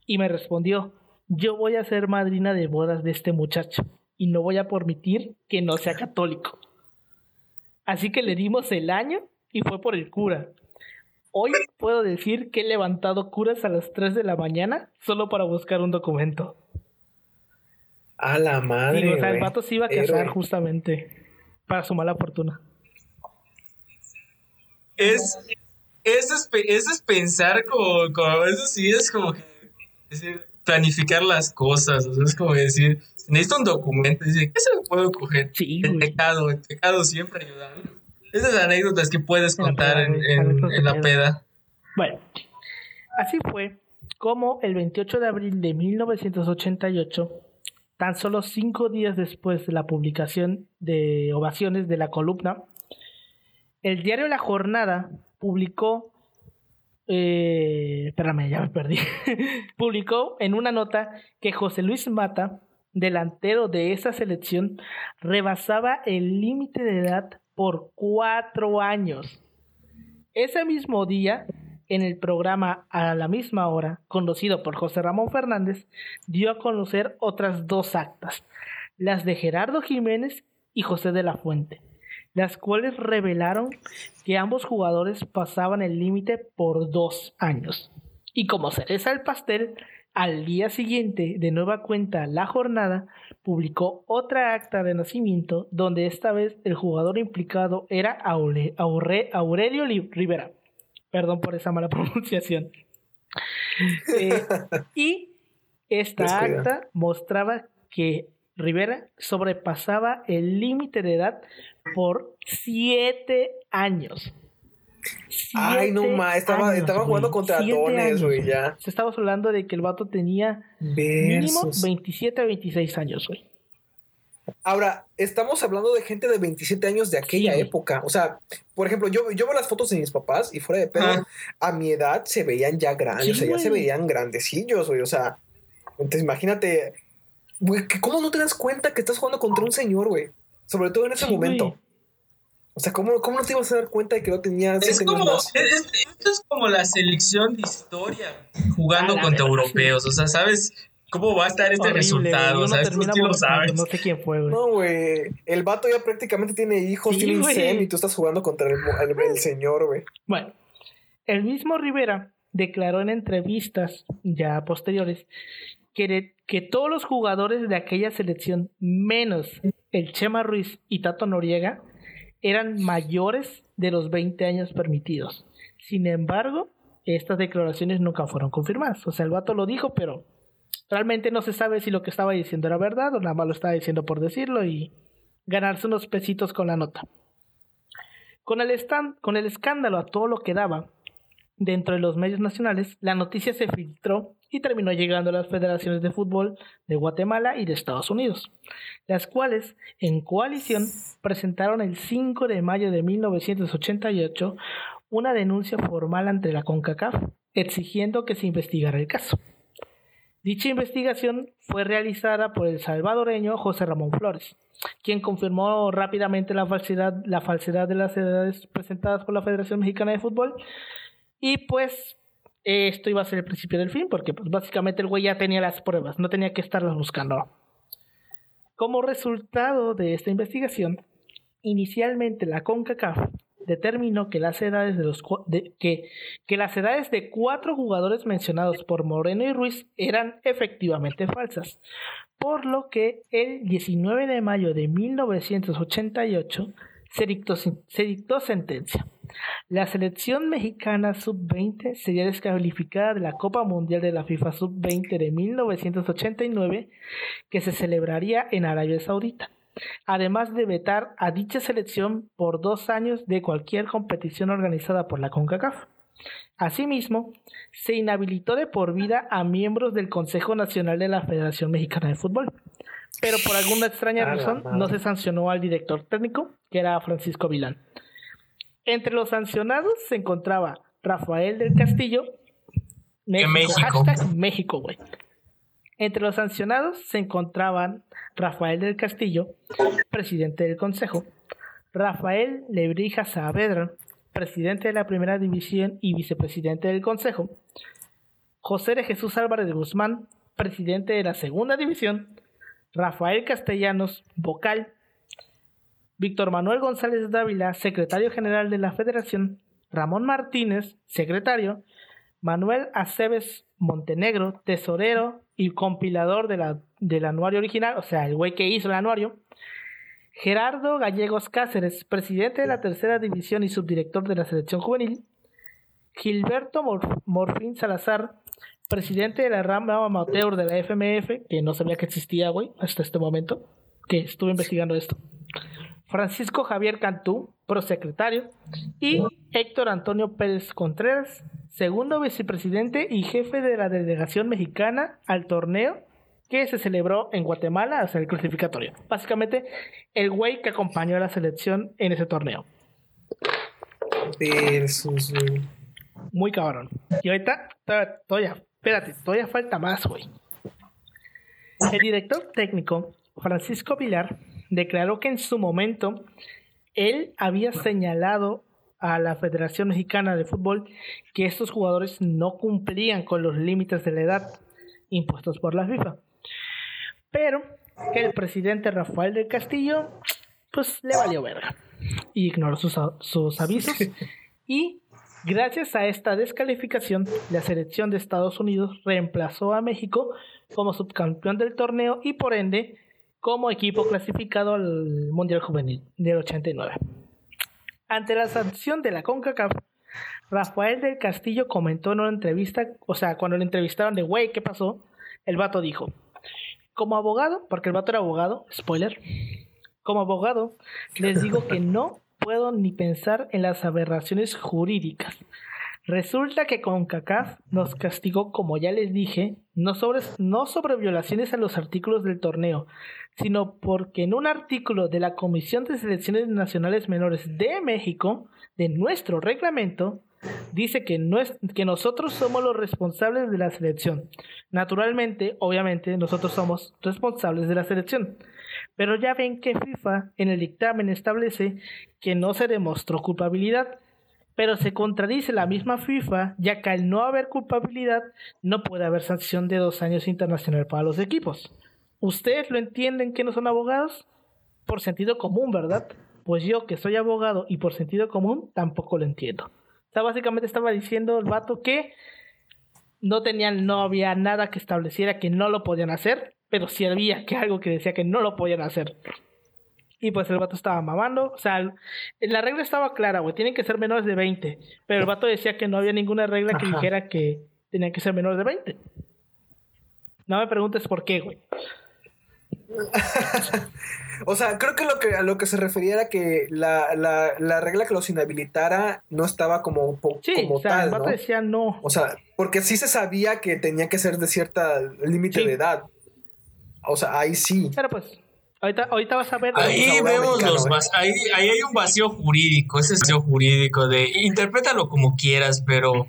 Y me respondió, yo voy a ser madrina de bodas de este muchacho y no voy a permitir que no sea católico. Así que le dimos el año y fue por el cura. Hoy puedo decir que he levantado curas a las 3 de la mañana solo para buscar un documento. A la madre. Sí, o sea, el vato se iba a casar Héroe. justamente para su mala fortuna. Es, eso, es, eso es pensar como, como, eso sí es como que decir, planificar las cosas, o sea, es como decir, necesito un documento. Dice, ¿qué se le puede coger? Sí, el güey. pecado, el pecado siempre ayuda. Esas anécdotas que puedes En la contar peda, en, en- de en la peda. peda. Bueno, así fue como el 28 de abril de 1988, tan solo cinco días después de la publicación de ovaciones de la columna, el diario La Jornada publicó, eh, espérame, ya me perdí, publicó en una nota que José Luis Mata, delantero de esa selección, rebasaba el límite de edad por cuatro años. Ese mismo día, en el programa A la misma hora, conducido por José Ramón Fernández, dio a conocer otras dos actas, las de Gerardo Jiménez y José de la Fuente, las cuales revelaron que ambos jugadores pasaban el límite por dos años. Y como cereza del pastel, al día siguiente, de nueva cuenta, La Jornada publicó otra acta de nacimiento donde esta vez el jugador implicado era Aure- Aure- Aurelio Li- Rivera. Perdón por esa mala pronunciación. Eh, y esta acta mostraba que Rivera sobrepasaba el límite de edad por siete años. Ay, no más, estaba, años, estaba jugando contra años, güey, ya. Se Estamos hablando de que el vato tenía mínimo Versus. 27 a 26 años, güey. Ahora, estamos hablando de gente de 27 años de aquella Sí, época. O sea, por ejemplo, yo, yo veo las fotos de mis papás y fuera de pedo, a mi edad se veían ya grandes, Sí, o sea, ya se veían grandecillos, güey. O sea, entonces imagínate, güey, que ¿cómo no te das cuenta que estás jugando contra un señor, güey? Sobre todo en ese Sí, momento. güey. O sea, ¿cómo, ¿cómo no te ibas a dar cuenta de que no tenía Es como, más? es- es- esto es como la selección de historia jugando contra europeos. O sea, ¿sabes cómo va a estar este Horrible, resultado? Uno O sea, esto termina sí lo sabes. No sé quién fue, güey. No, güey. El vato ya prácticamente tiene hijos, Sí, tiene y tú estás jugando contra el, mo- el- el señor, güey. Bueno, el mismo Rivera declaró en entrevistas ya posteriores que, de- que todos los jugadores de aquella selección, menos el Chema Ruiz y Tato Noriega, eran mayores de los 20 años permitidos. Sin embargo, estas declaraciones nunca fueron confirmadas. O sea, el vato lo dijo, pero realmente no se sabe si lo que estaba diciendo era verdad o nada más lo estaba diciendo por decirlo y ganarse unos pesitos con la nota. Con el, estan- con el escándalo a todo lo que daba dentro de los medios nacionales, la noticia se filtró y terminó llegando a las federaciones de fútbol de Guatemala y de Estados Unidos, las cuales, en coalición, presentaron el 5 de mayo de 1988 una denuncia formal ante la CONCACAF, exigiendo que se investigara el caso. Dicha investigación fue realizada por el salvadoreño José Ramón Flores, quien confirmó rápidamente la falsedad, la falsedad de las edades presentadas por la Federación Mexicana de Fútbol. Y pues esto iba a ser el principio del fin, porque pues, básicamente el güey ya tenía las pruebas, no tenía que estarlas buscando. Como resultado de esta investigación, inicialmente la CONCACAF determinó que las edades de los que, que las edades de cuatro jugadores mencionados por Moreno y Ruiz eran efectivamente falsas, por lo que el 19 de mayo de 1988 se dictó, se dictó sentencia. La selección mexicana sub-20 sería descalificada de la Copa Mundial de la FIFA sub-20 de 1989 que se celebraría en Arabia Saudita además de vetar a dicha selección por dos años de cualquier competición organizada por la CONCACAF. Asimismo, se inhabilitó de por vida a miembros del Consejo Nacional de la Federación Mexicana de Fútbol, pero por alguna extraña razón no se sancionó al director técnico, que era Francisco Vilán. Entre los sancionados se encontraba Rafael del Castillo, México, México. hashtag México, güey. Entre los sancionados se encontraban Rafael del Castillo, presidente del Consejo, Rafael Lebrija Saavedra, presidente de la Primera División y vicepresidente del Consejo, José de Jesús Álvarez Guzmán, presidente de la Segunda División, Rafael Castellanos, vocal, Víctor Manuel González Dávila, secretario general de la Federación, Ramón Martínez, secretario, Manuel Aceves Montenegro, tesorero y compilador de la, del anuario original, o sea, el güey que hizo el anuario. Gerardo Gallegos Cáceres, presidente de la tercera división y subdirector de la selección juvenil. Gilberto Mor- Morfín Salazar, presidente de la rama amateur de la FMF, que no sabía que existía, güey, hasta este momento, que estuve investigando esto. Francisco Javier Cantú, prosecretario, y Héctor Antonio Pérez Contreras, segundo vicepresidente y jefe de la delegación mexicana al torneo que se celebró en Guatemala hasta el clasificatorio. Básicamente, el güey que acompañó a la selección en ese torneo. Versus, güey. Muy cabrón. Y ahorita, todavía, todavía- espérate, todavía falta más, güey. El director técnico, Francisco Vilar, declaró que en su momento él había señalado a la Federación Mexicana de Fútbol que estos jugadores no cumplían con los límites de la edad impuestos por la FIFA. Pero que el presidente Rafael del Castillo, pues le valió verga. Y ignoró sus, sus avisos. Y gracias a esta descalificación, la selección de Estados Unidos reemplazó a México como subcampeón del torneo y por ende como equipo clasificado al Mundial Juvenil del 89. Ante la sanción de la CONCACAF, Rafael del Castillo comentó en una entrevista, o sea, cuando le entrevistaron de, güey, ¿qué pasó? El vato dijo, como abogado, porque el vato era abogado, spoiler, como abogado, les digo que no puedo ni pensar en las aberraciones jurídicas. Resulta que CONCACAF nos castigó, como ya les dije, no sobre, no sobre violaciones a los artículos del torneo, sino porque en un artículo de la Comisión de Selecciones Nacionales Menores de México, de nuestro reglamento, dice que, no es- que nosotros somos los responsables de la selección. Naturalmente, obviamente, nosotros somos responsables de la selección. Pero ya ven que FIFA en el dictamen establece que no se demostró culpabilidad, pero se contradice la misma FIFA, ya que al no haber culpabilidad no puede haber sanción de dos años internacional para los equipos. ¿Ustedes lo entienden que no son abogados? Por sentido común, ¿verdad? Pues yo que soy abogado y por sentido común tampoco lo entiendo. O sea, básicamente estaba diciendo el vato que no tenían, no había nada que estableciera que no lo podían hacer, pero sí había que algo que decía que no lo podían hacer. Y pues el vato estaba mamando. O sea, la regla estaba clara, güey. Tienen que ser menores de 20. Pero el vato decía que no había ninguna regla que dijera que tenían que ser menores de 20. No me preguntes por qué, güey. O sea, creo que lo que a lo que se refería era que la, la, la regla que los inhabilitara no estaba como, po- Sí, como o sea, tal, el vato ¿no? decía no. O sea, porque sí se sabía que tenía que ser de cierta límite Sí. de edad. O sea, ahí sí. Pero pues, ahorita, ahorita vas a ver. Ahí vemos mexicano, los vas- ahí, ahí hay un vacío jurídico, ese vacío jurídico de interprétalo como quieras, pero,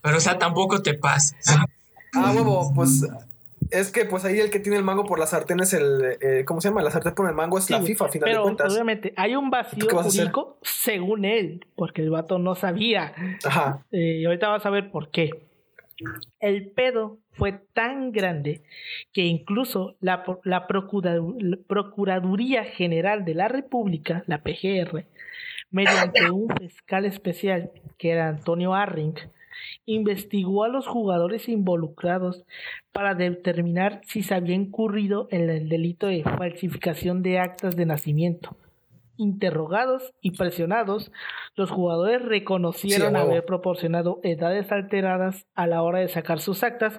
pero o sea, tampoco te pases. Ah, huevo, pues es que pues ahí el que tiene el mango por la sartén es el, eh, ¿cómo se llama? La sartén por el mango es Sí, la FIFA, a final pero de cuentas. obviamente hay un vacío jurídico según él, porque el vato no sabía. Ajá. Eh, y ahorita vas a ver por qué. El pedo fue tan grande que incluso la, pro- la Procura- la Procuraduría General de la República, la PGR, mediante un fiscal especial que era Antonio Arring, investigó a los jugadores involucrados para determinar si se había incurrido en el delito de falsificación de actas de nacimiento. Interrogados y presionados, los jugadores reconocieron Sí, haber proporcionado edades alteradas a la hora de sacar sus actas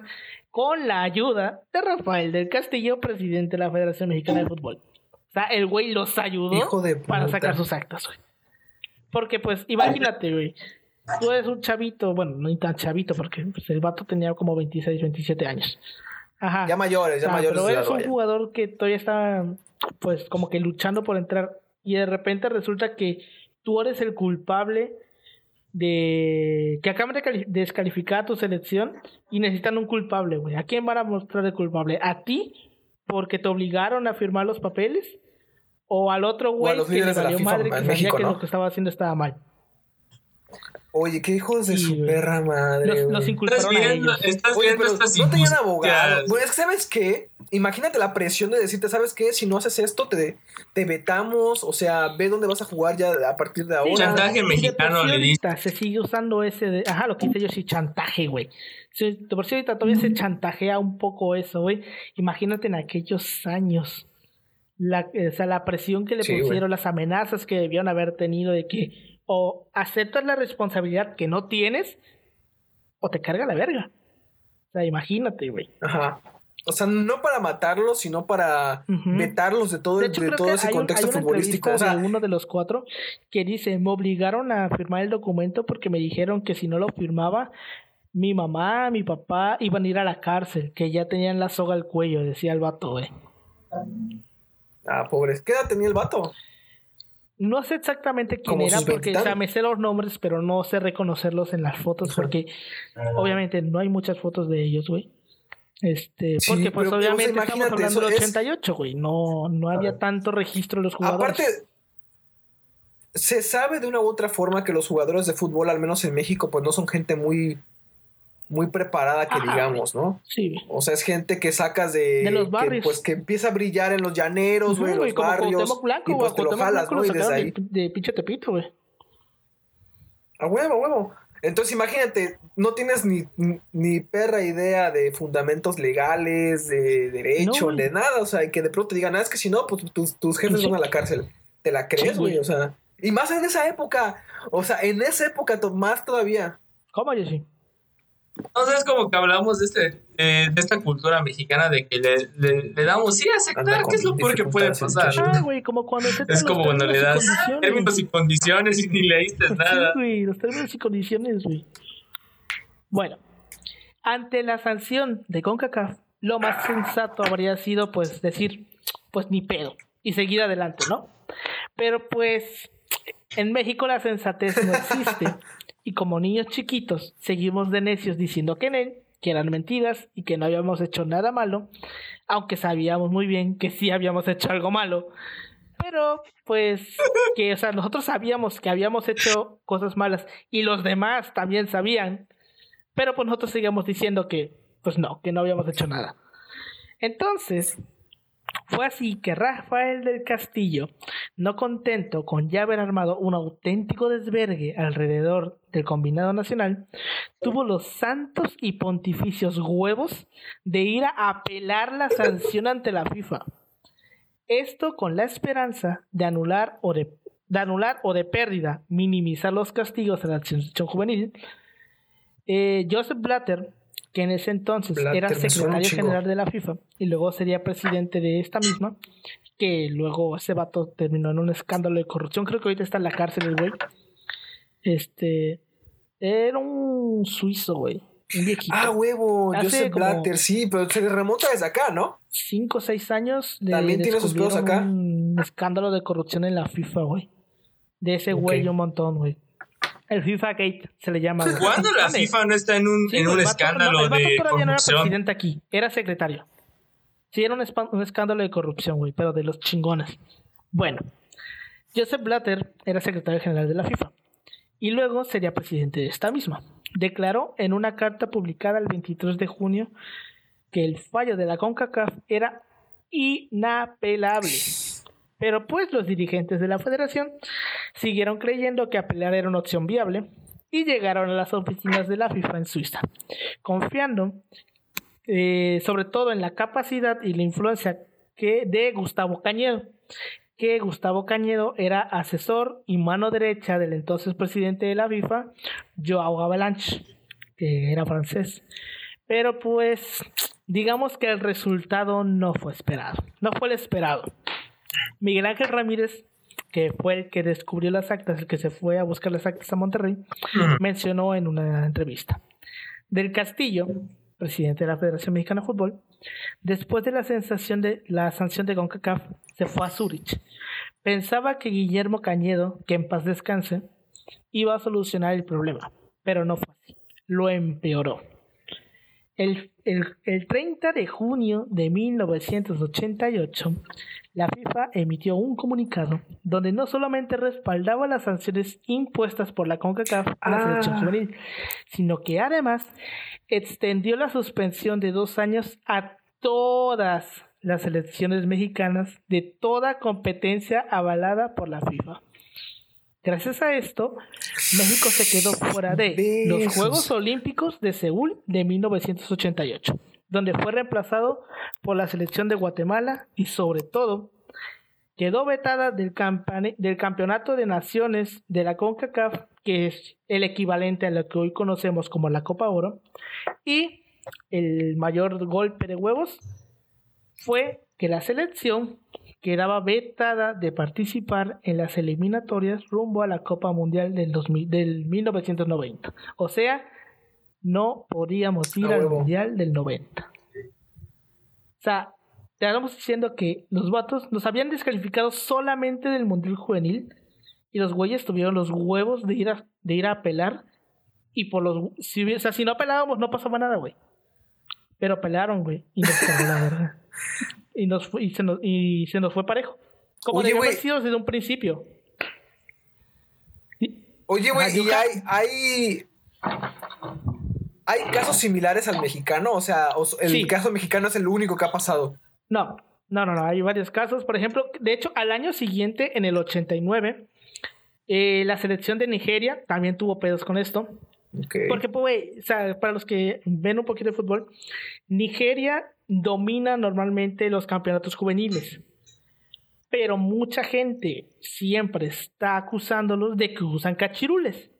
con la ayuda de Rafael del Castillo, presidente de la Federación Mexicana de Fútbol. O sea, el güey los ayudó Hijo de para sacar sus actas, güey. Porque, pues, imagínate, güey. Tú eres un chavito, bueno, no tan chavito, porque pues, el vato tenía como 26, 27 años. Ajá. Ya mayores, ya mayores. pero eres un vaya. jugador que todavía está, pues, como que luchando por entrar. Y de repente resulta que tú eres el culpable de que acaban de cali- descalificar a tu selección y necesitan un culpable, güey. ¿A quién van a mostrar el culpable? ¿A ti? Porque te obligaron a firmar los papeles. ¿O al otro güey que le valió FIFA madre que sabía que lo que estaba haciendo estaba mal? Oye, qué hijos de Sí, su perra madre. Los, los Estás inculparon a viendo, ellos. estás Oye, viendo pero estas no tenían abogado. Bueno, es que ¿sabes qué? Imagínate la presión de decirte, ¿sabes qué? Si no haces esto, te, te vetamos. O sea, ve dónde vas a jugar ya a partir de ahora. chantaje mexicano le dice. Se sigue usando ese de. Ajá, lo que dice yo sí, chantaje, güey. Sí, de por sí ahorita todavía se chantajea un poco eso, güey. Imagínate en aquellos años. La, o sea, la presión que le Sí, pusieron, las amenazas que debieron haber tenido de que o aceptas la responsabilidad que no tienes o te carga la verga. sea, imagínate, güey. Ajá. O sea, no para matarlos, sino para vetarlos de todo, De hecho, todo ese hay, un- contexto hay una futbolístico. O sea, de uno de los cuatro que dice, me obligaron a firmar el documento porque me dijeron que si no lo firmaba, mi mamá, mi papá iban a ir a la cárcel, que ya tenían la soga al cuello, decía el vato, güey. ah, pobres. ¿Qué edad tenía el vato? No sé exactamente quién Como era, porque o sea, veintitantos. me sé los nombres, pero no sé reconocerlos en las fotos, Ajá. porque obviamente no hay muchas fotos de ellos, güey. Este, Sí, porque pues pero, o sea, obviamente estamos hablando del es- 88, güey. No, no había tanto registro de los jugadores. Aparte, se sabe de una u otra forma que los jugadores de fútbol, al menos en México, pues no son gente muy, muy preparada, que Ajá, digamos, ¿no? sí. O sea, es gente que sacas de. De los que, barrios. pues que empieza a brillar en los llaneros, güey, güey, los como barrios. Blanco, y pues te lo jalas, ¿no? Y desde ahí. de, de pinche Tepito, güey. A huevo, a huevo. Entonces imagínate, no tienes ni, ni perra idea de fundamentos legales, de derecho, No, de nada. O sea, y que de pronto te digan, ah, es que si no, pues tus, tus jefes Sí. van a la cárcel. ¿Te la crees, Sí, güey? o sea, y más en esa época. O sea, en esa época más todavía. ¿Cómo, Yoshi? Entonces es como que hablamos de, este, eh, de esta cultura mexicana de que le, le, le damos sí a aceptar que es lo peor que puede pasar. Ah, güey, como cuando Es como cuando le y das condiciones. términos y condiciones y ni leíste Sí, nada. güey, los términos y condiciones, güey. Bueno, ante la sanción de CONCACAF, lo más sensato habría sido, pues, decir, pues ni pedo, y seguir adelante, ¿no? Pero, pues, en México la sensatez no existe, y como niños chiquitos, seguimos de necios diciendo que él, que eran mentiras y que no habíamos hecho nada malo, aunque sabíamos muy bien que sí habíamos hecho algo malo. Pero, pues, que, o sea, nosotros sabíamos que habíamos hecho cosas malas y los demás también sabían, pero pues nosotros seguíamos diciendo que, pues no, que no habíamos hecho nada. Entonces, fue así que Rafael del Castillo, no contento con ya haber armado un auténtico desvergue alrededor del combinado nacional, tuvo los santos y pontificios huevos de ir a apelar la sanción ante la FIFA. Esto con la esperanza de anular o de, de anular o de pérdida, minimizar los castigos a la selección juvenil. Eh, Joseph Blatter, que en ese entonces Blatter, era secretario general de la FIFA y luego sería presidente de esta misma, que luego ese vato terminó en un escándalo de corrupción. Creo que ahorita está en la cárcel el güey. Este era un suizo, güey. Un viejito. Ah, huevo, Hace Joseph Blatter, sí, pero se remonta desde acá, ¿no? cinco o seis años de También tiene sus pedos acá. un escándalo de corrupción en la FIFA, güey. De ese güey un montón, güey. El FIFA Gate se le llama. ¿Cuándo la. FIFA no está en un, Sí, en güey, un el vato- escándalo no, el vato de todavía no era presidente aquí, era secretario. Sí, era un, un escándalo de corrupción, güey, pero de los chingones. Bueno, Joseph Blatter era secretario general de la FIFA y luego sería presidente de esta misma. Declaró en una carta publicada el 23 de junio que el fallo de la CONCACAF era inapelable. Pero pues los dirigentes de la federación siguieron creyendo que apelar era una opción viable y llegaron a las oficinas de la FIFA en Suiza, confiando eh, sobre todo en la capacidad y la influencia que de Gustavo Cañedo, que Gustavo Cañedo era asesor y mano derecha del entonces presidente de la FIFA, Joao Avalanche, que era francés. Pero pues digamos que el resultado no fue esperado, no fue el esperado. Miguel Ángel Ramírez, que fue el que descubrió las actas, el que se fue a buscar las actas a Monterrey, mencionó en una entrevista. Del Castillo, presidente de la Federación Mexicana de Fútbol, después de la sensación de la sanción de CONCACAF, se fue a Zurich. Pensaba que Guillermo Cañedo, que en paz descanse, iba a solucionar el problema, pero no fue así. Lo empeoró. El, el- el 30 de junio de 1988, la FIFA emitió un comunicado donde no solamente respaldaba las sanciones impuestas por la CONCACAF a la Ah. selección juvenil, sino que además extendió la suspensión de dos años a todas las selecciones mexicanas de toda competencia avalada por la FIFA. Gracias a esto, México se quedó fuera de los. Juegos Olímpicos de Seúl de 1988, donde fue reemplazado por la selección de Guatemala y sobre todo quedó vetada del, del Campeonato de Naciones de la CONCACAF, que es el equivalente a lo que hoy conocemos como la Copa Oro, y el mayor golpe de huevos fue que la selección quedaba vetada de participar en las eliminatorias rumbo a la Copa Mundial del, 2000 del 1990. O sea, no podíamos ir al. Mundial del 90. O sea, te estamos diciendo que los vatos nos habían descalificado solamente del Mundial Juvenil y los güeyes tuvieron los huevos de ir a, de ir a apelar y por los... Si, o sea, si no apelábamos no pasaba nada, güey. Pero apelaron, güey, y nos cargó la verga. Y, nos fue- y, se nos, y se nos fue parejo. Como Oye, haber sido desde un principio. Oye, güey, y hay, hay. Hay casos similares al mexicano, o sea, el Sí. caso mexicano es el único que ha pasado. No, no, no, no, hay varios casos. Por ejemplo, de hecho, al año siguiente, en el 89, eh, la selección de Nigeria también tuvo pedos con esto. Porque, pues, güey, o sea, para los que ven un poquito de fútbol, Nigeria domina normalmente los campeonatos juveniles. Pero mucha gente siempre está acusándolos de que usan cachirules.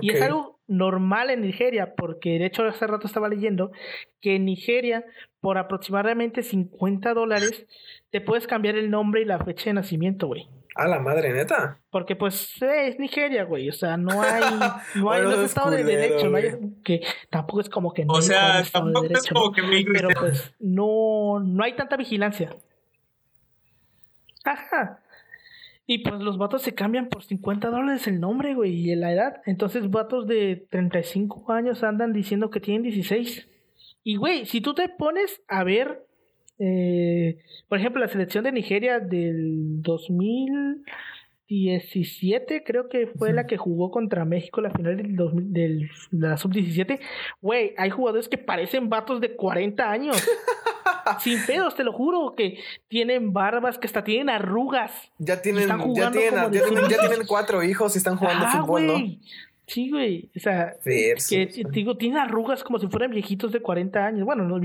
Y es algo normal en Nigeria, porque de hecho hace rato estaba leyendo que en Nigeria, por aproximadamente 50 dólares, te puedes cambiar el nombre y la fecha de nacimiento, güey. A la madre, neta. Porque pues eh, es Nigeria, güey. O sea, no hay, no hay, Bueno, no es es Estado de Derecho, no hay, que tampoco es como que no O sea, de tampoco es como ¿no? que México Pero pues no, no hay tanta vigilancia. Ajá. Y pues los vatos se cambian por 50 dólares el nombre, güey, y la edad. Entonces vatos de 35 años andan diciendo que tienen 16. Y, güey, si tú te pones a ver, eh, por ejemplo, la selección de Nigeria del 2017, creo que fue la que jugó contra México la final del 2000 del, de la sub-17. Güey, hay jugadores que parecen vatos de 40 años. Sin pedos, te lo juro, que tienen barbas, que hasta tienen arrugas. Ya tienen, Están ya tienen, como ya tienen, ya 16. tienen cuatro hijos y están jugando Ajá, fútbol, ¿no? Sí, güey. O sea, que te digo, tienen arrugas como si fueran viejitos de 40 años. Bueno, no,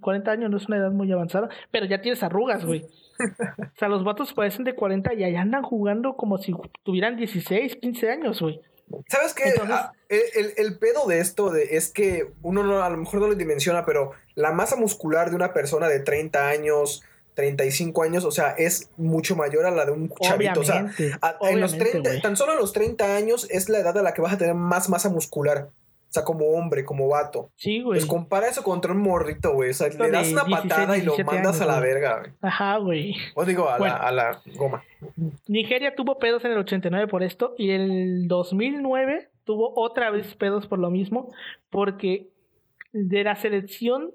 40 años no es una edad muy avanzada, pero ya tienes arrugas, güey. O sea, los vatos parecen de 40 y allá andan jugando como si tuvieran 16, 15 años, güey. ¿Sabes qué? Entonces- Ah, el, el- pedo de esto de, es que uno no, a lo mejor no lo dimensiona, pero la masa muscular de una persona de 30 años, 35 años, o sea, es mucho mayor a la de un chavito. O sea, a- en los obviamente, 30, güey. tan solo a los 30 años es la edad a la que vas a tener más masa muscular. O sea, como hombre, como vato. Sí, güey. Pues compara eso contra un morrito, güey. O sea, le das una 16, patada y lo 17 mandas a la güey. verga, güey. Ajá, güey. O digo, a, Bueno. la, a la goma. Nigeria tuvo pedos en el 89 por esto y el 2009 tuvo otra vez pedos por lo mismo porque de la selección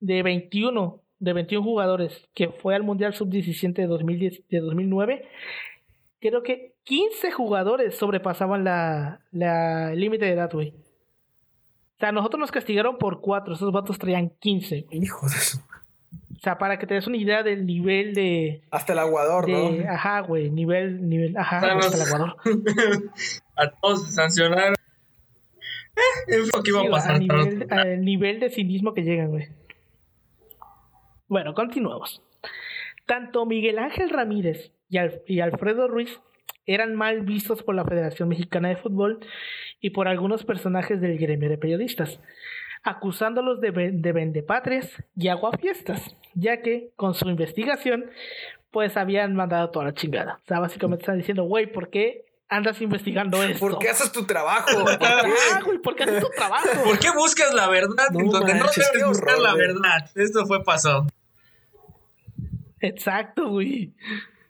de 21 de 21 jugadores que fue al Mundial Sub-17 de, 2010 de 2009 creo que 15 jugadores sobrepasaban la, límite de edad, güey. O sea, nosotros nos castigaron por 4, esos vatos traían 15. güey. Hijo de su... O sea, para que te des una idea del nivel de, Hasta el aguador, de ¿no? ajá, güey, nivel, nivel, ajá, hasta el Ecuador. a todos sancionaron. Eh, es lo que iba Sí, a pasar. al nivel, al nivel de cinismo que llegan, güey. Bueno, continuamos. Tanto Miguel Ángel Ramírez y, Al- y Alfredo Ruiz eran mal vistos por la Federación Mexicana de Fútbol y por algunos personajes del gremio de periodistas, acusándolos de, de vendepatrias y aguafiestas, ya que con su investigación pues habían mandado toda la chingada. O sea, básicamente están diciendo, güey, ¿por qué andas investigando esto? ¿Por qué haces tu trabajo? ¿Por qué? Ah, güey, ¿por qué haces tu trabajo? ¿Por qué buscas la verdad No donde debes buscar horror, la güey. verdad? Esto fue pasado. Exacto, güey.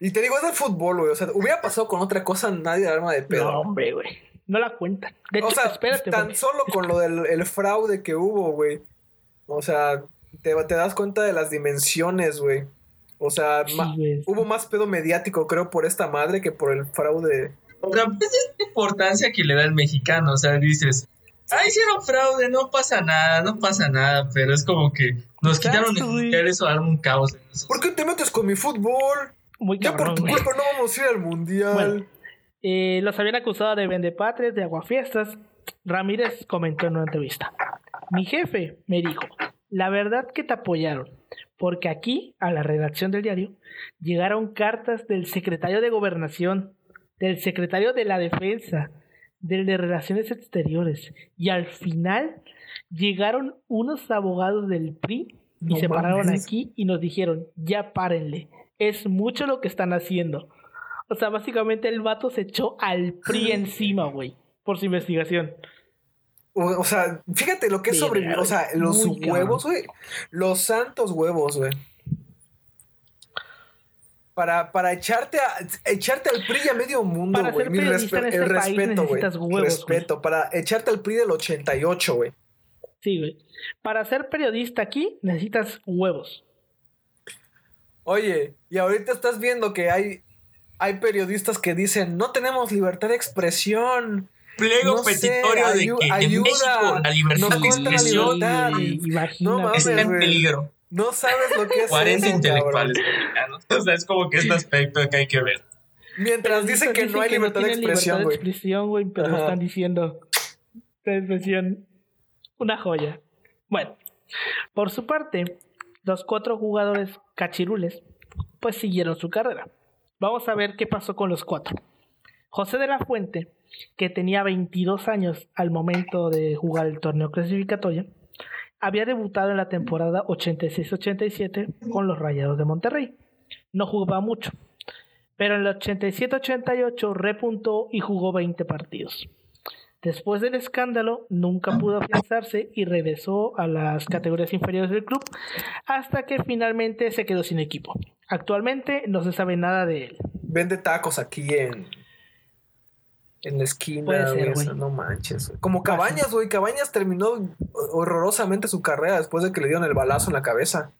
Y te digo, es el fútbol, güey. O sea, hubiera pasado con otra cosa, nadie arma de pedo. No, hombre, güey. No la cuentan. De hecho, o sea, espérate, tan güey. solo con lo del el fraude que hubo, güey. O sea, te, te das cuenta de las dimensiones, güey. O sea, Sí, ma- güey. hubo más pedo mediático, creo, por esta madre que por el fraude. O sea, pues es la importancia que le da el mexicano. O sea, dices, ah, hicieron fraude, no pasa nada, no pasa nada. Pero es como que nos quitaron el mundial, eso arma un caos. en eso. ¿Por qué te metes con mi fútbol? Muy Ya por tu culpa no vamos a ir al mundial. Bueno. Eh, los habían acusado de vendepatres, de aguafiestas. Ramírez comentó en una entrevista. Mi jefe me dijo, la verdad que te apoyaron, porque aquí, a la redacción del diario, llegaron cartas del secretario de gobernación, del secretario de la defensa, del de Relaciones Exteriores. Y al final llegaron unos abogados del PRI y se pararon aquí y nos dijeron, ya párenle, es mucho lo que están haciendo. O sea, básicamente el vato se echó al PRI encima, güey, por su investigación. O, sea, fíjate lo que es sobre... O sea, los huevos, güey. Los santos huevos, güey. Para, para echarte, a, echarte al PRI a medio mundo, güey. Mi este el respeto, güey. Respeto. Para echarte al PRI del 88, güey. Sí, güey. Para ser periodista aquí necesitas huevos. Oye, y ahorita estás viendo que hay, hay periodistas que dicen, no tenemos libertad de expresión. Pliego petitorio de que ayuda, en México la libertad de expresión no está en peligro. No sabes lo que es 40 intelectuales mexicanos. O sea, es como que este aspecto que hay que ver. Mientras dicen que no hay libertad de expresión, güey. expresión, güey, pero están diciendo de expresión una joya. Bueno, por su parte, los cuatro jugadores cachirules pues siguieron su carrera. Vamos a ver qué pasó con los cuatro. José de la Fuente, que tenía 22 años al momento de jugar el torneo clasificatorio, había debutado en la temporada 86-87 con los Rayados de Monterrey. No jugaba mucho, pero en el 87-88 repuntó y jugó 20 partidos. Después del escándalo, nunca pudo afianzarse y regresó a las categorías inferiores del club hasta que finalmente se quedó sin equipo. Actualmente no se sabe nada de él. Vende tacos aquí en, en la esquina, no manches. Como Cabañas, güey. Cabañas terminó horrorosamente su carrera después de que le dieron el balazo en la cabeza.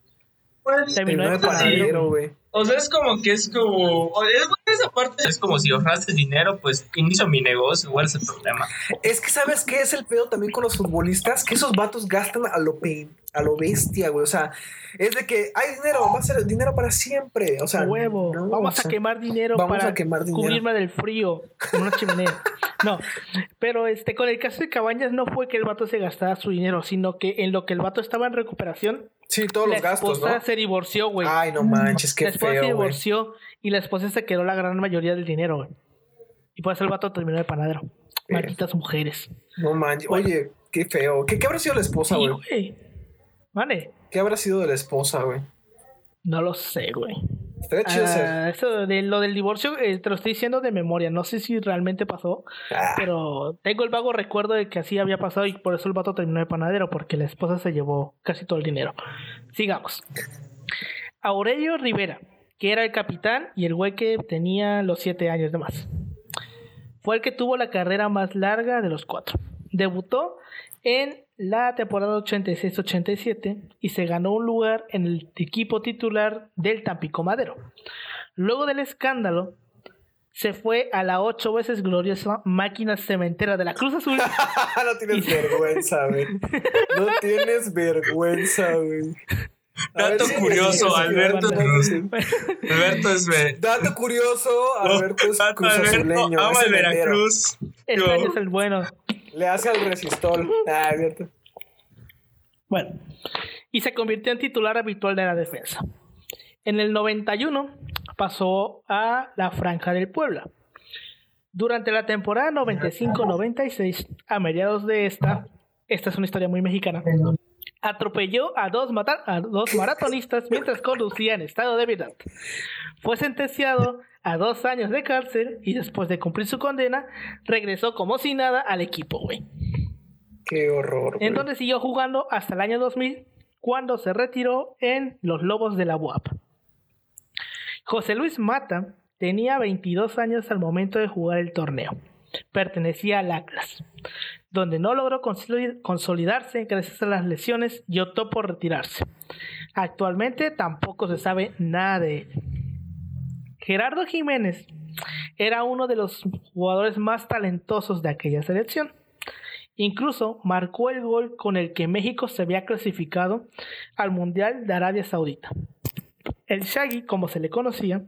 terminó de panadero, güey. O sea, es como que es como. Es, esa parte es como si ahorraste dinero, pues inicio mi negocio, igual es el problema. Es que, ¿sabes qué es el pedo también con los futbolistas? Que esos vatos gastan a lo, a lo bestia, güey. O sea, es de que hay dinero, va a ser dinero para siempre. O sea, huevo. vamos a quemar dinero para cubrirme del frío con una chimenea. no, pero este, con el caso de Cabañas no fue que el vato se gastara su dinero, sino que en lo que el vato estaba en recuperación. Sí, todos los gastos. La esposa se divorció, güey. Ay, no manches, qué feo se divorció y la esposa se quedó la gran mayoría del dinero, Y por eso el vato terminó de panadero. Malditas mujeres. No manches. Oye, qué feo. ¿Qué, habrá sido la esposa, güey? Vale. ¿Qué habrá sido de la esposa, güey? No lo sé, güey. Ah, eso de lo del divorcio eh, te lo estoy diciendo de memoria. No sé si realmente pasó, ah. pero tengo el vago recuerdo de que así había pasado y por eso el vato terminó de panadero, porque la esposa se llevó casi todo el dinero. Sigamos. Aurelio Rivera que era el capitán y el güey que tenía los siete años de más. Fue el que tuvo la carrera más larga de los cuatro. Debutó en la temporada 86-87 y se ganó un lugar en el equipo titular del Tampico Madero. Luego del escándalo, se fue a la ocho veces gloriosa máquina cementera de la Cruz Azul. no tienes vergüenza, güey. No tienes vergüenza, güey. Dato curioso, Alberto. Alberto es. Dato curioso, Alberto es cruzazuleño. Ama el Veracruz. El es el bueno. Le hace al resistol. Ah. Bueno, y se convirtió en titular habitual de la defensa. En el 91 pasó a la Franja del Puebla. Durante la temporada 95-96, a mediados de esta, esta es una historia muy mexicana, atropelló a dos, a dos maratonistas mientras conducía en estado de ebriedad. Fue sentenciado a dos años de cárcel y después de cumplir su condena, regresó como si nada al equipo, güey. Qué horror. En donde siguió jugando hasta el año 2000, cuando se retiró en los Lobos de la UAP. José Luis Mata tenía 22 años al momento de jugar el torneo. Pertenecía al Atlas donde no logró consolidarse gracias a las lesiones y optó por retirarse. Actualmente tampoco se sabe nada de él. Gerardo Jiménez era uno de los jugadores más talentosos de aquella selección. Incluso marcó el gol con el que México se había clasificado al Mundial de Arabia Saudita. El Shaggy, como se le conocía,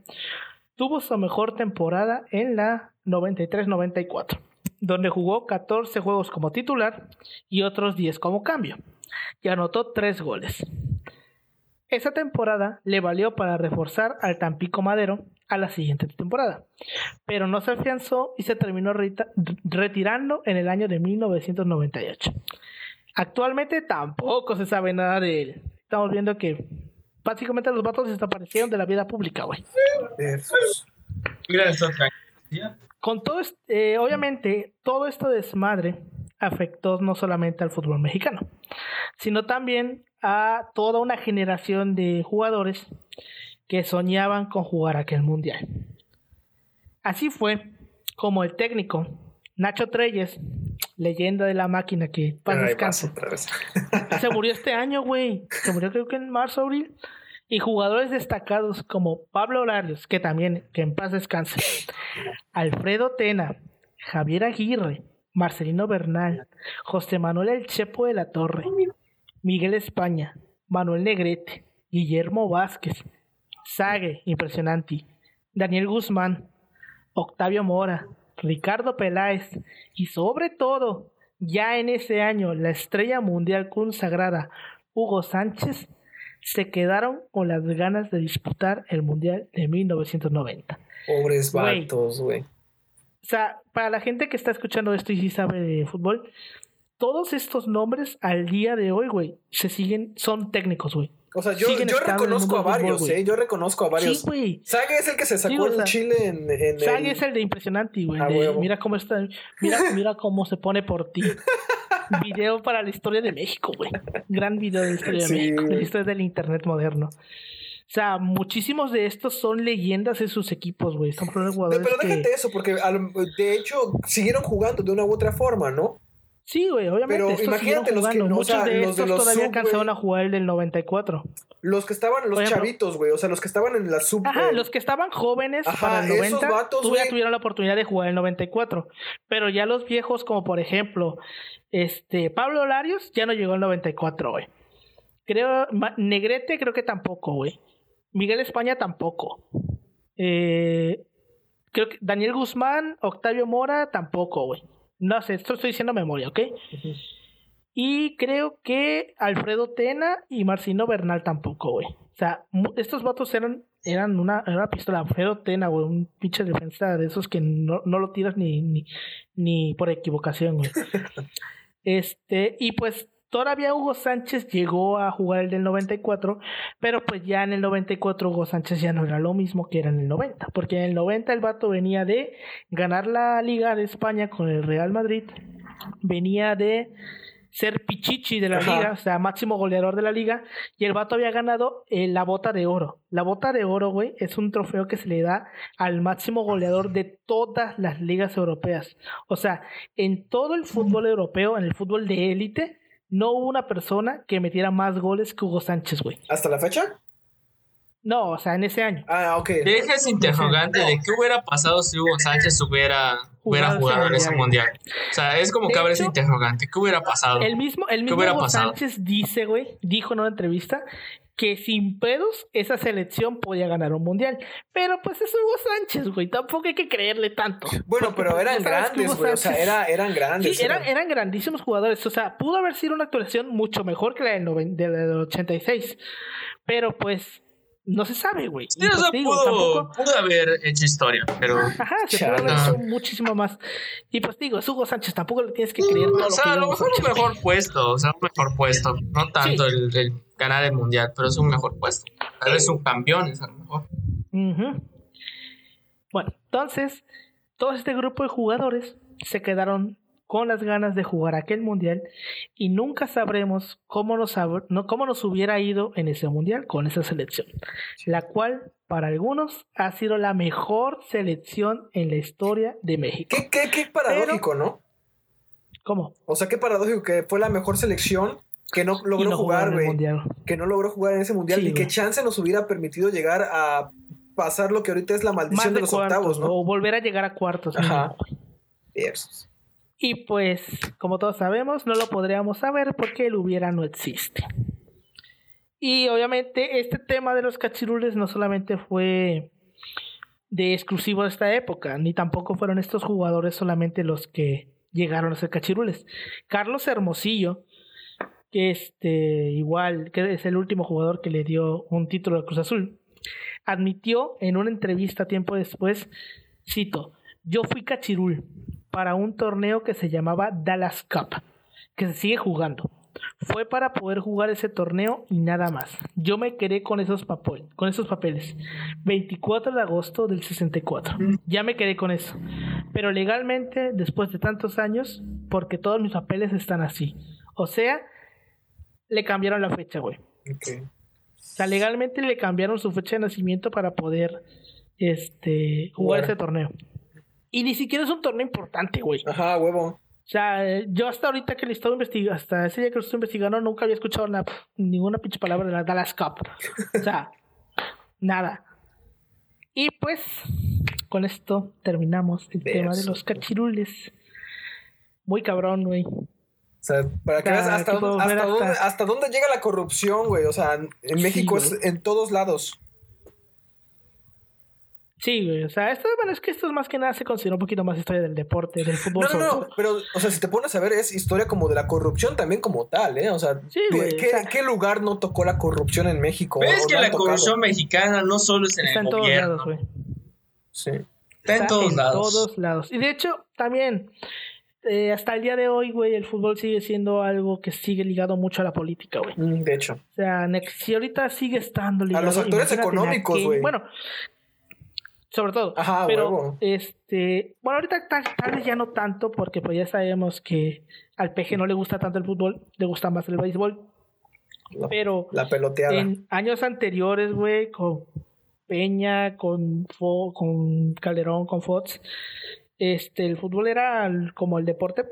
tuvo su mejor temporada en la 93-94 donde jugó 14 juegos como titular y otros 10 como cambio, y anotó 3 goles. Esa temporada le valió para reforzar al Tampico Madero a la siguiente temporada, pero no se afianzó y se terminó retirando en el año de 1998. Actualmente tampoco se sabe nada de él. Estamos viendo que básicamente los vatos desaparecieron de la vida pública, güey. Con todo, eh, obviamente, todo esto desmadre afectó no solamente al fútbol mexicano, sino también a toda una generación de jugadores que soñaban con jugar aquel mundial. Así fue como el técnico Nacho Treyes, leyenda de la máquina que descanso, se murió este año, güey. Se murió creo que en marzo, abril. Y jugadores destacados como Pablo Larios, que también, que en paz descanse. Alfredo Tena, Javier Aguirre, Marcelino Bernal, José Manuel El Chepo de la Torre, Miguel España, Manuel Negrete, Guillermo Vázquez, Sague, impresionante, Daniel Guzmán, Octavio Mora, Ricardo Peláez y sobre todo, ya en ese año, la estrella mundial consagrada Hugo Sánchez se quedaron con las ganas de disputar el Mundial de 1990. Pobres vatos, güey. O sea, para la gente que está escuchando esto y sí sabe de fútbol, todos estos nombres al día de hoy, güey, se siguen, son técnicos, güey. O sea, yo, yo reconozco a varios, ¿eh? Yo reconozco a varios. Sí, güey. Sague es el que se sacó en Chile en, en Sague es el de impresionante, güey. mira cómo está, mira, mira cómo se pone por ti. video para la historia de México, güey. Gran video de la historia de México, de la historia del internet moderno. O sea, muchísimos de estos son leyendas en sus equipos, güey. Son jugadores. Pero déjate eso, porque de hecho siguieron jugando de una u otra forma, ¿no? Sí, güey, obviamente. Pero imagínate los que Muchos de estos todavía alcanzaron a jugar el del 94. Los que estaban, los chavitos, güey. O sea, los que estaban en la sub. Ajá, los que estaban jóvenes para el 90 todavía tuvieron la oportunidad de jugar el 94. Pero ya los viejos, como por ejemplo, este Pablo Larios, ya no llegó al 94, güey. Creo, Negrete creo que tampoco, güey. Miguel España tampoco. Eh, creo que Daniel Guzmán, Octavio Mora tampoco, güy. No sé, esto estoy diciendo memoria, ¿ok? Y creo que Alfredo Tena y Marcino Bernal tampoco, güey. O sea, estos votos eran, eran una, una pistola. Alfredo Tena, güey, un pinche defensa de esos que no, no lo tiras ni, ni, ni por equivocación, güey. este, y pues Todavía Hugo Sánchez llegó a jugar el del 94, pero pues ya en el 94 Hugo Sánchez ya no era lo mismo que era en el 90, porque en el 90 el vato venía de ganar la Liga de España con el Real Madrid, venía de ser pichichi de la liga, o sea, máximo goleador de la liga, y el vato había ganado eh, la bota de oro. La bota de oro, güey, es un trofeo que se le da al máximo goleador de todas las ligas europeas. O sea, en todo el fútbol europeo, en el fútbol de élite, no hubo una persona que metiera más goles que Hugo Sánchez, güey. ¿Hasta la fecha? No, o sea, en ese año. Ah, ok. Deja ese interrogante de qué hubiera pasado si Hugo Sánchez hubiera, hubiera jugado en ese mundial. O sea, es como que abre ese interrogante. ¿Qué hubiera pasado? El mismo, el mismo Hugo Sánchez dice, güey, dijo en una entrevista que sin pedos esa selección podía ganar un mundial. Pero pues es Hugo Sánchez, güey. Tampoco hay que creerle tanto. Bueno, pero eran grandes, güey. O sea, eran grandes. Sí, eran, eran, grandísimos jugadores. O sea, pudo haber sido una actuación mucho mejor que la del, del 86. Pero pues no se sabe, güey. Sí, o sea, pudo, pudo, haber hecho historia, pero. Ajá, se pudo haber hecho muchísimo más. Y pues digo, es Hugo Sánchez, tampoco le tienes que creer todo o sea, lo que a lo mejor un mejor puesto, o sea, un mejor puesto. No tanto el, el, ganar el mundial, pero es un mejor puesto. Tal vez un campeón es a lo mejor. Bueno, entonces, todo este grupo de jugadores se quedaron con las ganas de jugar aquel mundial y nunca sabremos cómo nos, no, cómo nos hubiera ido en ese mundial con esa selección, la cual para algunos ha sido la mejor selección en la historia de México. Qué, qué, qué paradójico, ¿no? ¿Cómo? O sea, qué paradójico que fue la mejor selección que no logró jugar, güey. Que no logró jugar en ese mundial y que chance nos hubiera permitido llegar a pasar lo que ahorita es la maldición de, los octavos, ¿no? O volver a llegar a cuartos. Ajá. Y pues, como todos sabemos, no lo podríamos saber porque el hubiera no existe. Y obviamente este tema de los cachirules no solamente fue de exclusivo de esta época, ni tampoco fueron estos jugadores solamente los que llegaron a ser cachirules. Carlos Hermosillo que este, igual, que es el último jugador que le dio un título a Cruz Azul, admitió en una entrevista tiempo después, cito, yo fui cachirul para un torneo que se llamaba Dallas Cup, que se sigue jugando. Fue para poder jugar ese torneo y nada más. Yo me quedé con esos, papel, con esos papeles. 24 de agosto del 64. Ya me quedé con eso. Pero legalmente, después de tantos años, porque todos mis papeles están así. O sea, le cambiaron la fecha, güey. O sea, legalmente le cambiaron su fecha de nacimiento para poder este, jugar ese torneo. Y ni siquiera es un torneo importante, güey. Ajá, huevo. O sea, yo hasta ahorita que le estaba investigando, hasta ese día que lo estoy investigando, nunca había escuchado ninguna pinche palabra de la Dallas Cup. O sea, nada. Y pues, con esto terminamos el tema de los cachirules. Muy cabrón, güey. O sea, para que veas hasta, dónde, hasta, dónde, llega la corrupción, güey. O sea, en México es en todos lados. Sí, güey. O sea, esto, bueno, es que esto es más que nada se considera un poquito más historia del deporte, del fútbol. No, no, no, pero, o sea, si te pones a ver, es historia como de la corrupción también como tal, ¿eh? O sea, ¿qué, lugar no tocó la corrupción en México? es que la corrupción mexicana no solo es en Está el en Todos lados, güey. Sí. Está, en todos en lados. todos lados. Y de hecho, también, eh, hasta el día de hoy, güey, el fútbol sigue siendo algo que sigue ligado mucho a la política, güey. Mm, de hecho. O sea, si ahorita sigue estando ligado. A los actores económicos, güey. Bueno, sobre todo. Ajá, pero este, bueno, ahorita tal, vez ya no tanto porque pues ya sabemos que al peje no le gusta tanto el fútbol, le gusta más el béisbol. pero la peloteada. En años anteriores, güey, con Peña, con con Calderón, con Fox, este el fútbol era como el deporte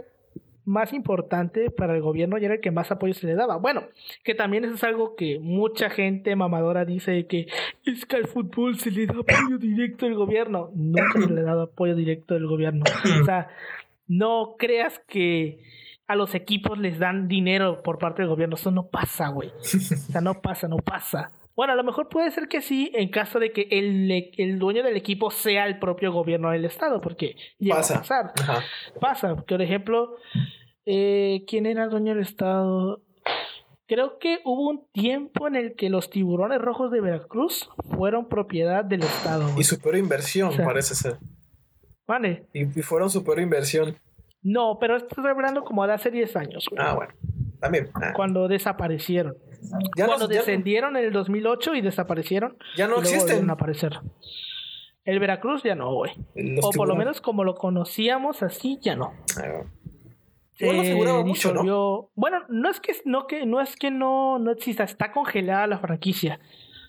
más importante para el gobierno y era el que más apoyo se le daba. Bueno, que también eso es algo que mucha gente mamadora dice que es que al fútbol se le da apoyo directo del gobierno. Nunca se le ha dado apoyo directo del gobierno. O sea, no creas que a los equipos les dan dinero por parte del gobierno. Eso no pasa, güey. O sea, no pasa, no pasa. Bueno, a lo mejor puede ser que sí, en caso de que el, el dueño del equipo sea el propio gobierno del estado, porque llega pasa. a pasar. Pasa, porque, por ejemplo, eh, ¿quién era el dueño del estado? Creo que hubo un tiempo en el que los tiburones rojos de Veracruz fueron propiedad del estado. Y su peor inversión, parece ser. Vale. Y, fueron su peor inversión. No, pero estoy hablando como de hace 10 años. Ah, bueno. También. Ah. Cuando desaparecieron. Cuando descendieron en el 2008 y desaparecieron. Ya no existen. aparecer. El Veracruz ya no, güey. O por lo menos como lo conocíamos así, ya no. Ah, mucho, ¿no? Bueno, no es que no que no es que no no exista, está congelada la franquicia.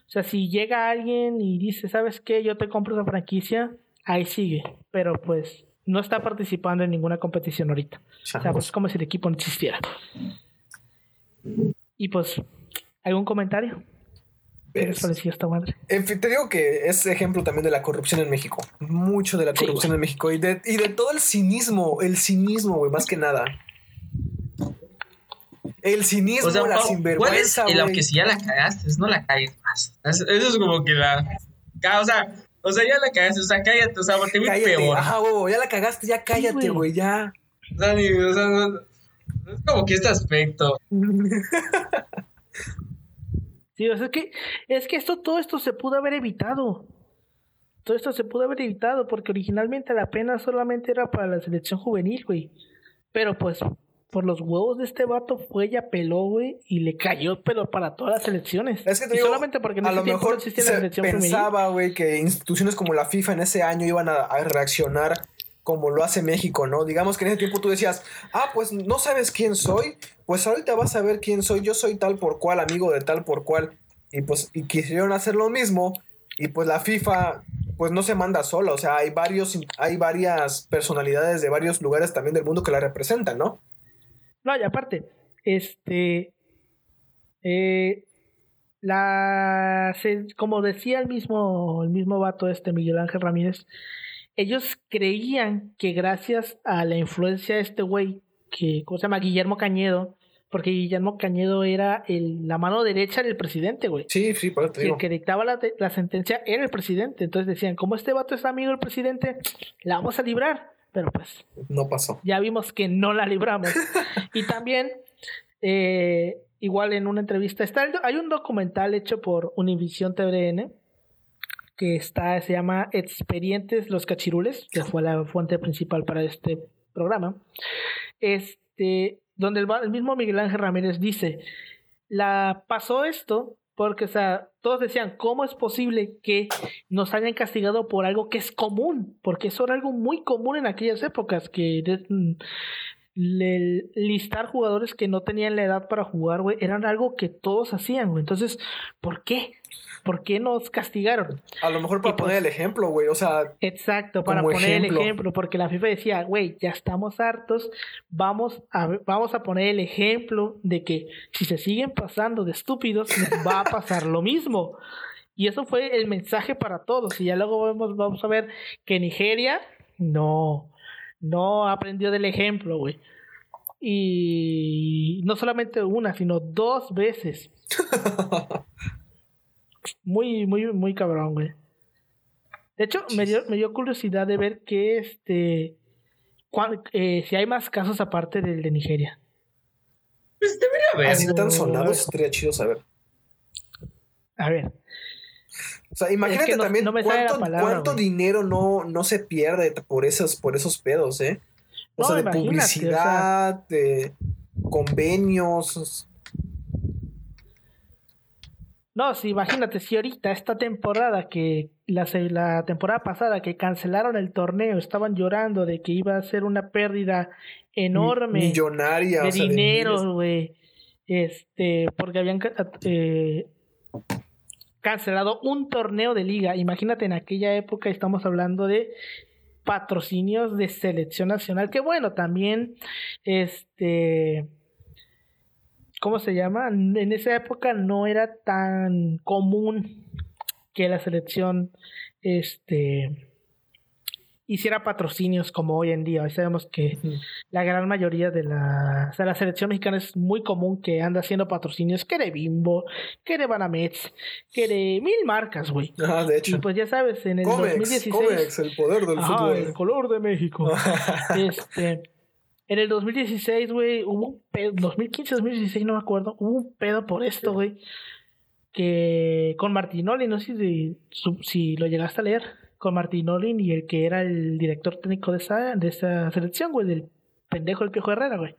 O sea, si llega alguien y dice, "¿Sabes qué? Yo te compro esa franquicia", ahí sigue, pero pues no está participando en ninguna competición ahorita. O sea, pues es como si el equipo no existiera. Y pues, ¿algún comentario? ¿Qué les pareció esta madre? En fin, te digo que es ejemplo también de la corrupción en México. Mucho de la corrupción en México y de, y de todo el cinismo, el cinismo, güey, más que nada. El cinismo, la sinvergüenza, güey. Y aunque si ya la cagaste, no la cagues más. Eso es como que la. O sea, o sea, ya la cagaste, o sea, cállate, o sea, te voy peor. Ajá, güey, ya la cagaste, ya cállate, güey, ya. O sea, o sea, no, es como que este aspecto. sí, o sea, es que, es que esto, todo esto se pudo haber evitado. Todo esto se pudo haber evitado porque originalmente la pena solamente era para la selección juvenil, güey. Pero pues, por los huevos de este vato fue ya peló, güey, y le cayó pero para todas las elecciones. Es que te digo, solamente porque a lo mejor no existía la selección pensaba, güey, que instituciones como la FIFA en ese año iban a reaccionar como lo hace México, ¿no? Digamos que en ese tiempo tú decías, ah, pues no sabes quién soy, pues ahorita vas a ver quién soy, yo soy tal por cual, amigo de tal por cual, y pues y quisieron hacer lo mismo, y pues la FIFA pues no se manda sola, o sea, hay varios, hay varias personalidades de varios lugares también del mundo que la representan, ¿no? No, y aparte, este, eh, la, como decía el mismo, el mismo vato este Miguel Ángel Ramírez, ellos creían que gracias a la influencia de este güey, que ¿cómo se llama? Guillermo Cañedo, porque Guillermo Cañedo era el, la mano derecha del presidente, güey. Sí, sí, por eso El que dictaba la, la, sentencia era el presidente. Entonces decían, como este vato es amigo del presidente, la vamos a librar. Pero pues... No pasó. Ya vimos que no la libramos. y también Eh, igual en una entrevista, está hay un documental hecho por Univision TVN que está, se llama Experientes los Cachirules, que fue la fuente principal para este programa. Este, donde el, mismo Miguel Ángel Ramírez dice, la pasó esto porque, o sea, todos decían, ¿cómo es posible que nos hayan castigado por algo que es común? Porque eso era algo muy común en aquellas épocas, que listar jugadores que no tenían la edad para jugar, güey, eran algo que todos hacían, güey. Entonces, ¿por qué? ¿Por qué nos castigaron? A lo mejor para poner pues el ejemplo, güey, o sea. Exacto, para poner el ejemplo, porque la FIFA decía, güey, ya estamos hartos, vamos a, vamos a poner el ejemplo de que si se siguen pasando de estúpidos, va a pasar lo mismo. Y eso fue el mensaje para todos. Y ya luego vamos, vamos a ver que Nigeria no, no aprendió del ejemplo, güey. Y no solamente una, sino dos veces. muy, muy, muy cabrón, güey. De hecho, me dio, me dio curiosidad de ver que este. Eh, si hay más casos aparte del de Nigeria. Pues debería haber. Así tan sonados, estaría chido saber. A ver. O sea, imagínate también cuánto, dinero no, no se pierde por esos, por esos pedos, ¿eh? O sea, de publicidad, de convenios. No, sí, imagínate, si ahorita esta temporada que la, la temporada pasada que cancelaron el torneo, estaban llorando de que iba a ser una pérdida enorme millonaria de dinero, güey. Este, porque habían eh, cancelado un torneo de liga. Imagínate, en aquella época estamos hablando de patrocinios de selección nacional, que bueno, también este ¿cómo se llama? En esa época no era tan común que la selección este hiciera patrocinios como hoy en día. Hoy sabemos que la gran mayoría de la, o sea, la selección mexicana es muy común que anda haciendo patrocinios que de Bimbo, que de Banamex, que de mil marcas, güey. Ah, de hecho. Y pues ya sabes, en el 2016 Comex, el poder del fútbol. el color de México. este en el 2016, güey, hubo un pedo, 2015, 2016, no me acuerdo, hubo un pedo por esto, güey, que con Martinoli, no sé si, si lo llegaste a leer, con Martinoli y el que era el director técnico de esa, de esa selección, güey, del pendejo del Piojo Herrera, güey.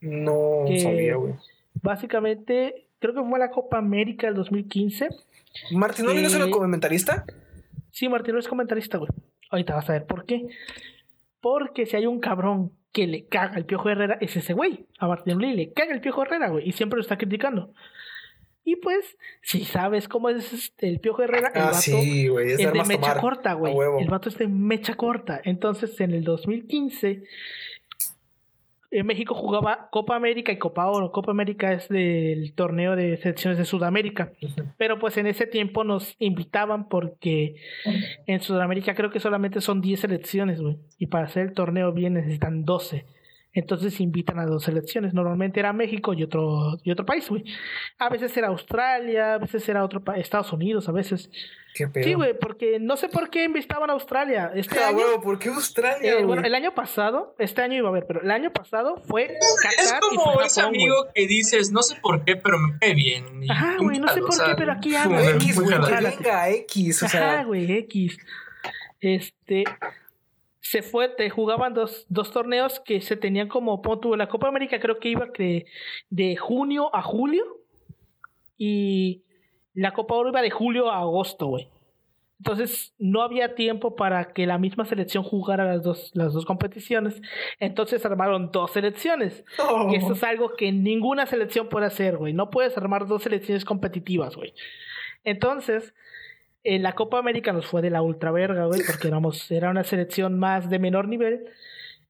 No sabía, güey. Básicamente, creo que fue la Copa América del 2015. ¿Martinoli no es el comentarista? Sí, Martinoli es comentarista, güey. Ahorita vas a ver por qué. Porque si hay un cabrón que le caga el Piojo Herrera es ese güey. A Martín Lee le caga el Piojo Herrera, güey. Y siempre lo está criticando. Y pues, si sabes cómo es este, el Piojo Herrera, el ah, vato es, de mecha corta, güey. El vato es de mecha corta. Entonces, en el 2015 en México jugaba Copa América y Copa Oro. Copa América es del torneo de selecciones de Sudamérica. Pero pues en ese tiempo nos invitaban porque en Sudamérica creo que solamente son 10 selecciones, güey. Y para hacer el torneo bien necesitan 12. Entonces invitan a dos selecciones. Normalmente era México y otro, y otro país, güey. A veces era Australia, a veces era otro país, Estados Unidos, a veces. ¿Qué pedo? Sí, güey, porque no sé por qué invitaban a Australia. Este ah, año, ¿por qué Australia? Eh, bueno, el año pasado, este año iba a haber, pero el año pasado fue Qatar Es como ese amigo que dices, no sé por qué, pero me cae bien. Ajá, güey, no sé por qué, pero aquí anda. X, güey, venga, X, o sea. Ajá, güey, X. Este, se fue, te jugaban dos, dos torneos que se tenían como punto. La Copa América creo que iba de, de junio a julio y la Copa Oro iba de julio a agosto, güey. Entonces no había tiempo para que la misma selección jugara las dos, las dos competiciones. Entonces armaron dos selecciones. Y eso es algo que ninguna selección puede hacer, güey. No puedes armar dos selecciones competitivas, güey. Entonces, en la Copa América nos fue de la ultra verga, güey, porque éramos, era una selección más de menor nivel.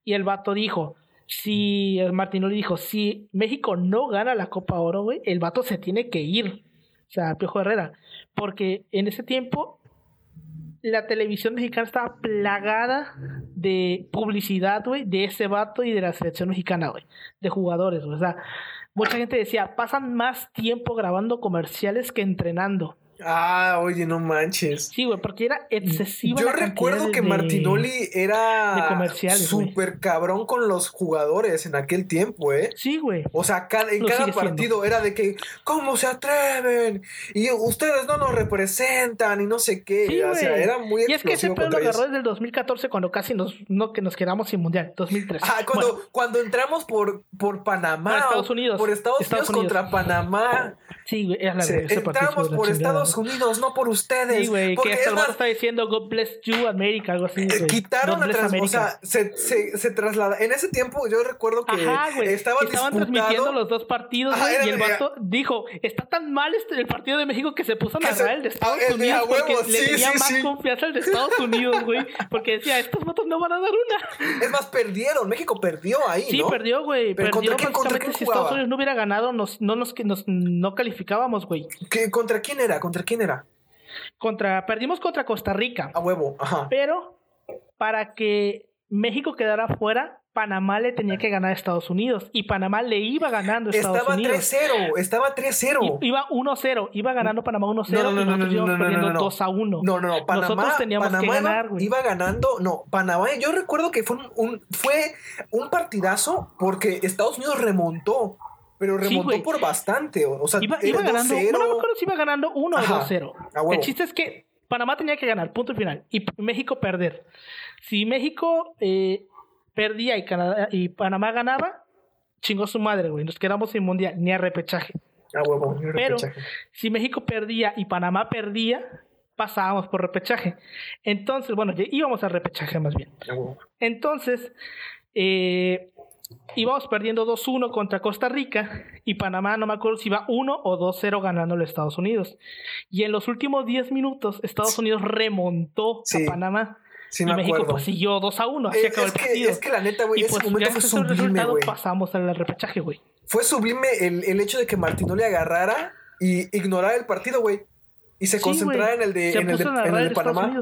Y el vato dijo, si el Martinoli dijo, si México no gana la Copa Oro, güey, el vato se tiene que ir. O sea, Piojo Herrera. Porque en ese tiempo la televisión mexicana estaba plagada de publicidad, güey, de ese vato y de la selección mexicana, güey, de jugadores. O sea, mucha gente decía, pasan más tiempo grabando comerciales que entrenando. Ah, oye, no manches. Sí, güey, porque era excesiva. Yo recuerdo que Martinoli era súper cabrón con los jugadores en aquel tiempo, ¿eh? Sí, güey. O sea, en cada partido era de que, ¿cómo se atreven? Y ustedes no nos representan y no sé qué. o sea, era muy Y es que ese pedo lo agarró desde el 2014 cuando casi nos, no, que nos quedamos sin mundial. 2013. Ah, cuando, cuando entramos por, por Panamá. Por Estados Unidos. Por Estados, Unidos, contra Panamá. Sí, güey, es la sí, Entramos por Estados Unidos, no por ustedes. Sí, güey, que hasta el está diciendo God bless you, America, algo así. Eh, quitaron la transmisión. O sea, se, se, se, traslada. En ese tiempo yo recuerdo que Ajá, estaban, estaban transmitiendo los dos partidos y el vato dijo: Está tan mal este, el partido de México que se puso a narrar el de Estados el Unidos de porque sí, le tenía más confianza el de Estados Unidos, güey. Porque decía: Estos vatos no van a dar una. Es más, perdieron. México perdió ahí. Sí, perdió, güey. Perdió ¿contra quién, si Estados Unidos no hubiera ganado, nos, no nos, nos no calificábamos, güey. ¿Contra quién era? ¿Contra quién era? Contra, perdimos contra Costa Rica. A huevo, ajá. Pero para que México quedara fuera, Panamá le tenía que ganar a Estados Unidos y Panamá le iba ganando a Estados estaba Unidos. 3-0, estaba 3-0. Iba 1-0, iba ganando Panamá 1-0 no, no, no, y nosotros íbamos perdiendo 2-1. No, no, no, Panamá, nosotros teníamos Panamá que ganar, güey. Iba ganando, no, Panamá, yo recuerdo que fue un, fue un partidazo porque Estados Unidos remontó. Pero remontó por bastante. O sea, iba, iba ganando. No, no me acuerdo si iba ganando 1 o 2-0. El chiste es que Panamá tenía que ganar, punto final. Y México perder. Si México eh, perdía y, Canadá, y Panamá ganaba, chingó su madre, güey. Nos quedamos sin mundial, ni a repechaje. Ah, huevo, ni Pero si México perdía y Panamá perdía, pasábamos por repechaje. Entonces, bueno, íbamos a repechaje más bien. Entonces, eh, íbamos perdiendo 2-1 contra Costa Rica y Panamá, no me acuerdo si iba 1 o 2-0 ganando a Estados Unidos. Y en los últimos 10 minutos, Estados Unidos remontó a Panamá. Sí, y México pues siguió 2 a 1, así es, acabó el partido. Es que la neta, güey, ese pues, momento fue sublime, güey. pasamos al repechaje, güey. Fue sublime el, el hecho de que Martinoli agarrara y ignorara el partido, güey. Y se concentrara en el de, en el de, en el de Panamá.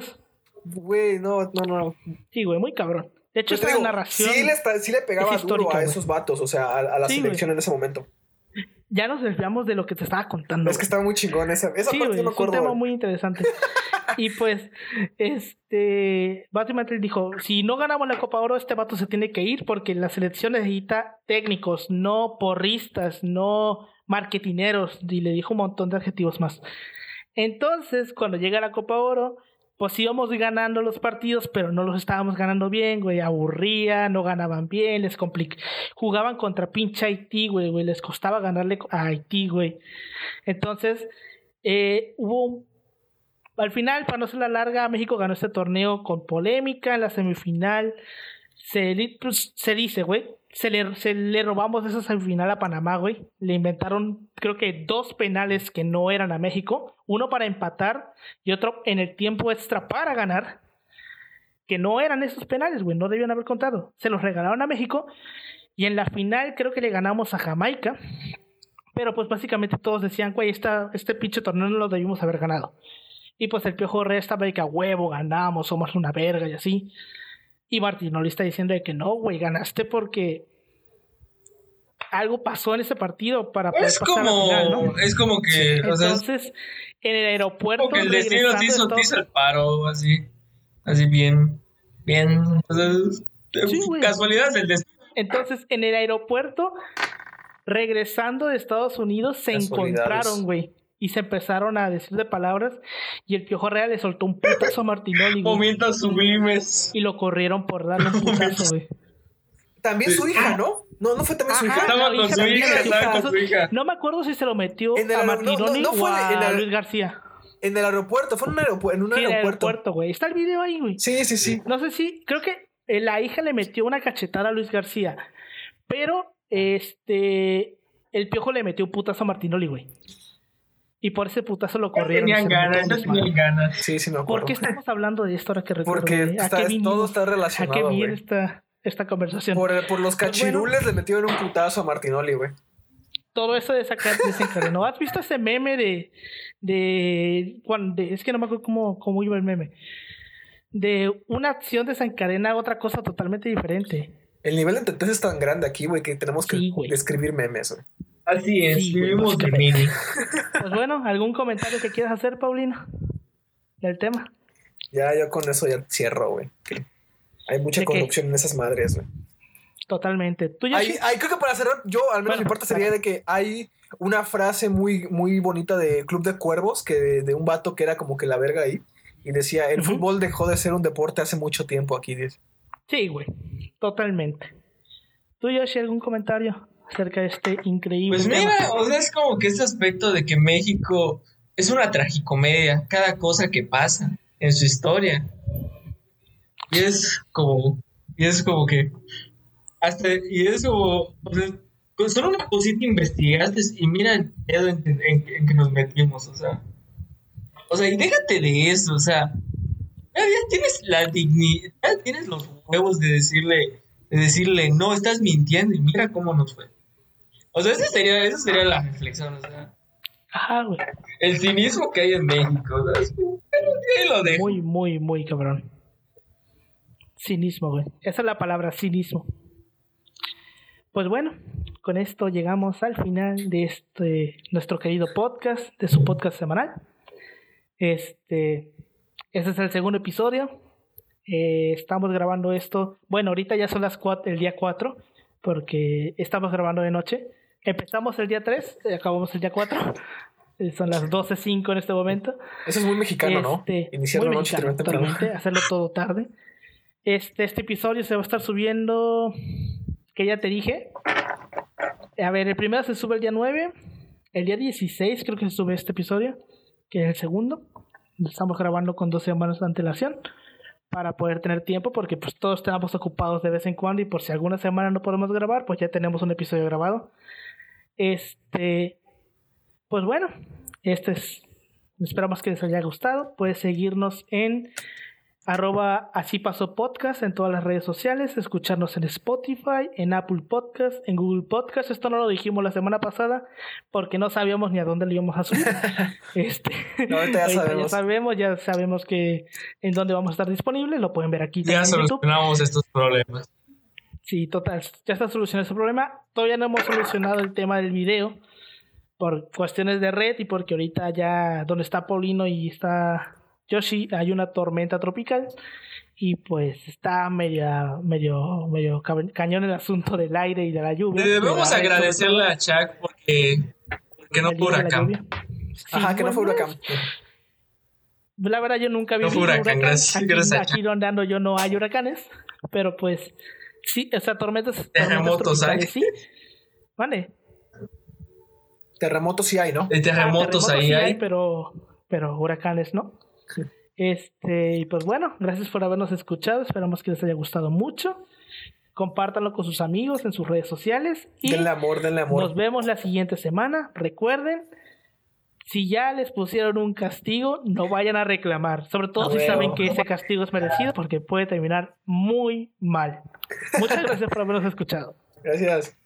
Güey, no, no, no. Sí, güey, muy cabrón. De hecho, pues esta narración. Sí le, sí le pegaba duro a esos vatos, o sea, a, a la selección en ese momento ya nos desviamos de lo que te estaba contando. Es que estaba muy chingón esa, esa sí, parte, no me acuerdo. Es un tema muy interesante. y pues, este, básicamente dijo, si no ganamos la Copa Oro, este vato se tiene que ir porque la selección necesita técnicos, no porristas, no marketineros, y le dijo un montón de adjetivos más. Entonces, cuando llega la Copa Oro, pues íbamos ganando los partidos, pero no los estábamos ganando bien, güey, aburría, no ganaban bien, les complicaba. Jugaban contra pinche Haití, güey, güey, les costaba ganarle a Haití, güey. Entonces, eh, hubo Al final, para no ser la larga, México ganó este torneo con polémica en la semifinal. Se, pues, se dice, güey, se le, se le robamos esa semifinal a Panamá, güey. Le inventaron, creo que dos penales que no eran a México. Uno para empatar y otro en el tiempo extra para ganar. Que no eran esos penales, güey. No debían haber contado. Se los regalaron a México. Y en la final creo que le ganamos a Jamaica. Pero pues básicamente todos decían, güey, este pinche torneo no lo debimos haber ganado. Y pues el Piojo resta de que a huevo ganamos, somos una verga y así. Y Martinoli está diciendo de que no, güey, ganaste porque algo pasó en ese partido para poder es pasar como, final, ¿no? Es como que. Entonces, en el aeropuerto. Como que el destino te hizo, hizo, el paro, así. Así bien. Bien. O sea, sí, casualidades del destino. Entonces, en el aeropuerto, regresando de Estados Unidos, se encontraron, güey y se empezaron a decir de palabras y el Piojo Real le soltó un putazo a Martinoli. Momentos sublimes. Y lo corrieron por darle un putazo, güey. También su hija, ¿no? No, no fue también su hija. Estaba con su hija, estaba con su hija. No me acuerdo si se lo metió a Martinoli no, o a Luis García. En el aeropuerto, fue en un, aeropuerto, en un aeropuerto. En el aeropuerto, güey. Está el video ahí, güey. Sí, sí, sí. No sé si, creo que eh, la hija le metió una cachetada a Luis García. Pero, este, el piojo le metió un putazo a Martinoli, güey. Y por ese putazo lo corrieron. Tenían ganas, tenían ganas. Sí, sí me acuerdo. ¿Por qué estamos hablando de esto ahora que recuerdo? Porque todo está relacionado, ¿A qué viene esta, esta conversación? Por, por los pues cachirules le metieron un putazo a Martinoli, güey. Todo eso de sacar desencadenó. ¿Has visto ese meme de... de, cuando, es que no me acuerdo cómo, cómo iba el meme. De una acción desencadena otra cosa totalmente diferente. El nivel de entonces es tan grande aquí, güey, que tenemos que escribir memes, güey. Así es, vivimos de mini. Pues bueno, ¿algún comentario que quieras hacer, Paulino? Del tema. Ya, yo con eso ya cierro, güey. Hay mucha corrupción en esas madres, güey. Totalmente. ¿Tú hay, creo que para cerrar, yo al menos me importa sería de que hay una frase muy, muy bonita de Club de Cuervos, que de, un vato que era como que la verga ahí, y decía, el fútbol dejó de ser un deporte hace mucho tiempo aquí, dice. Sí, güey, totalmente. ¿Tú, Yoshi, algún comentario acerca de este increíble Pues mira, o sea, es como que este aspecto de que México es una tragicomedia, cada cosa que pasa en su historia. Y es como, y es como que, hasta, y es como, o sea, con solo una cosita investigaste y mira el pedo en, que nos metimos, o sea. O sea, y déjate de eso, o sea. Ya, tienes la dignidad, ya tienes los huevos de decirle, de decirle, no, estás mintiendo y mira cómo nos fue. O sea, esa sería, esa sería la reflexión, o sea. Ajá, güey. El cinismo que hay en México, o sea, lo dejo. Muy, muy, muy cabrón. Cinismo, güey. Esa es la palabra, cinismo. Pues bueno, con esto llegamos al final de este nuestro querido podcast, de su podcast semanal. Este, este es el segundo episodio. Eh, estamos grabando esto. Bueno, ahorita ya son las cuatro, el día 4, porque estamos grabando de noche. Empezamos el día 3, acabamos el día 4. Eh, son las 12.05 en este momento. Eso es muy mexicano, ¿no? Este, Iniciar la noche totalmente, hacerlo todo tarde. Este, este episodio se va a estar subiendo, que ya te dije, a ver, el primero se sube el día 9. El día 16 creo que se sube este episodio, que es el segundo. Estamos grabando con dos semanas de antelación para poder tener tiempo, porque pues todos estamos ocupados de vez en cuando y por si alguna semana no podemos grabar, pues ya tenemos un episodio grabado. Este, pues bueno, este es, esperamos que les haya gustado. Puedes seguirnos en arroba así pasó podcast en todas las redes sociales, escucharnos en Spotify, en Apple Podcast, en Google Podcast. Esto no lo dijimos la semana pasada porque no sabíamos ni a dónde lo íbamos a subir. este, ya sabemos. ya sabemos, ya sabemos que en dónde vamos a estar disponibles, lo pueden ver aquí. Ya solucionamos estos problemas. Sí, total, ya está solucionado ese problema. Todavía no hemos solucionado el tema del video por cuestiones de red y porque ahorita ya donde está Paulino y está Yoshi hay una tormenta tropical y pues está medio, medio, medio cañón el asunto del aire y de la lluvia. Debemos agradecerle a Chuck porque, porque no fue huracán. Ajá, que no fue huracán. La verdad yo nunca vi no un huracán. Gracias, aquí, gracias aquí donde ando yo no hay huracanes, pero pues sí, o sea, tormentas, terremotos hay. Sí, vale. Terremotos sí hay, ¿no? De terremotos, ahí hay, pero, pero huracanes no. Este, y pues bueno, gracias por habernos escuchado. Esperamos que les haya gustado mucho. Compártanlo con sus amigos en sus redes sociales. Y denle amor, denle amor. Nos vemos la siguiente semana. Recuerden, si ya les pusieron un castigo, no vayan a reclamar. Sobre todo si saben que ese castigo es merecido, porque puede terminar muy mal. Muchas gracias por habernos escuchado. Gracias.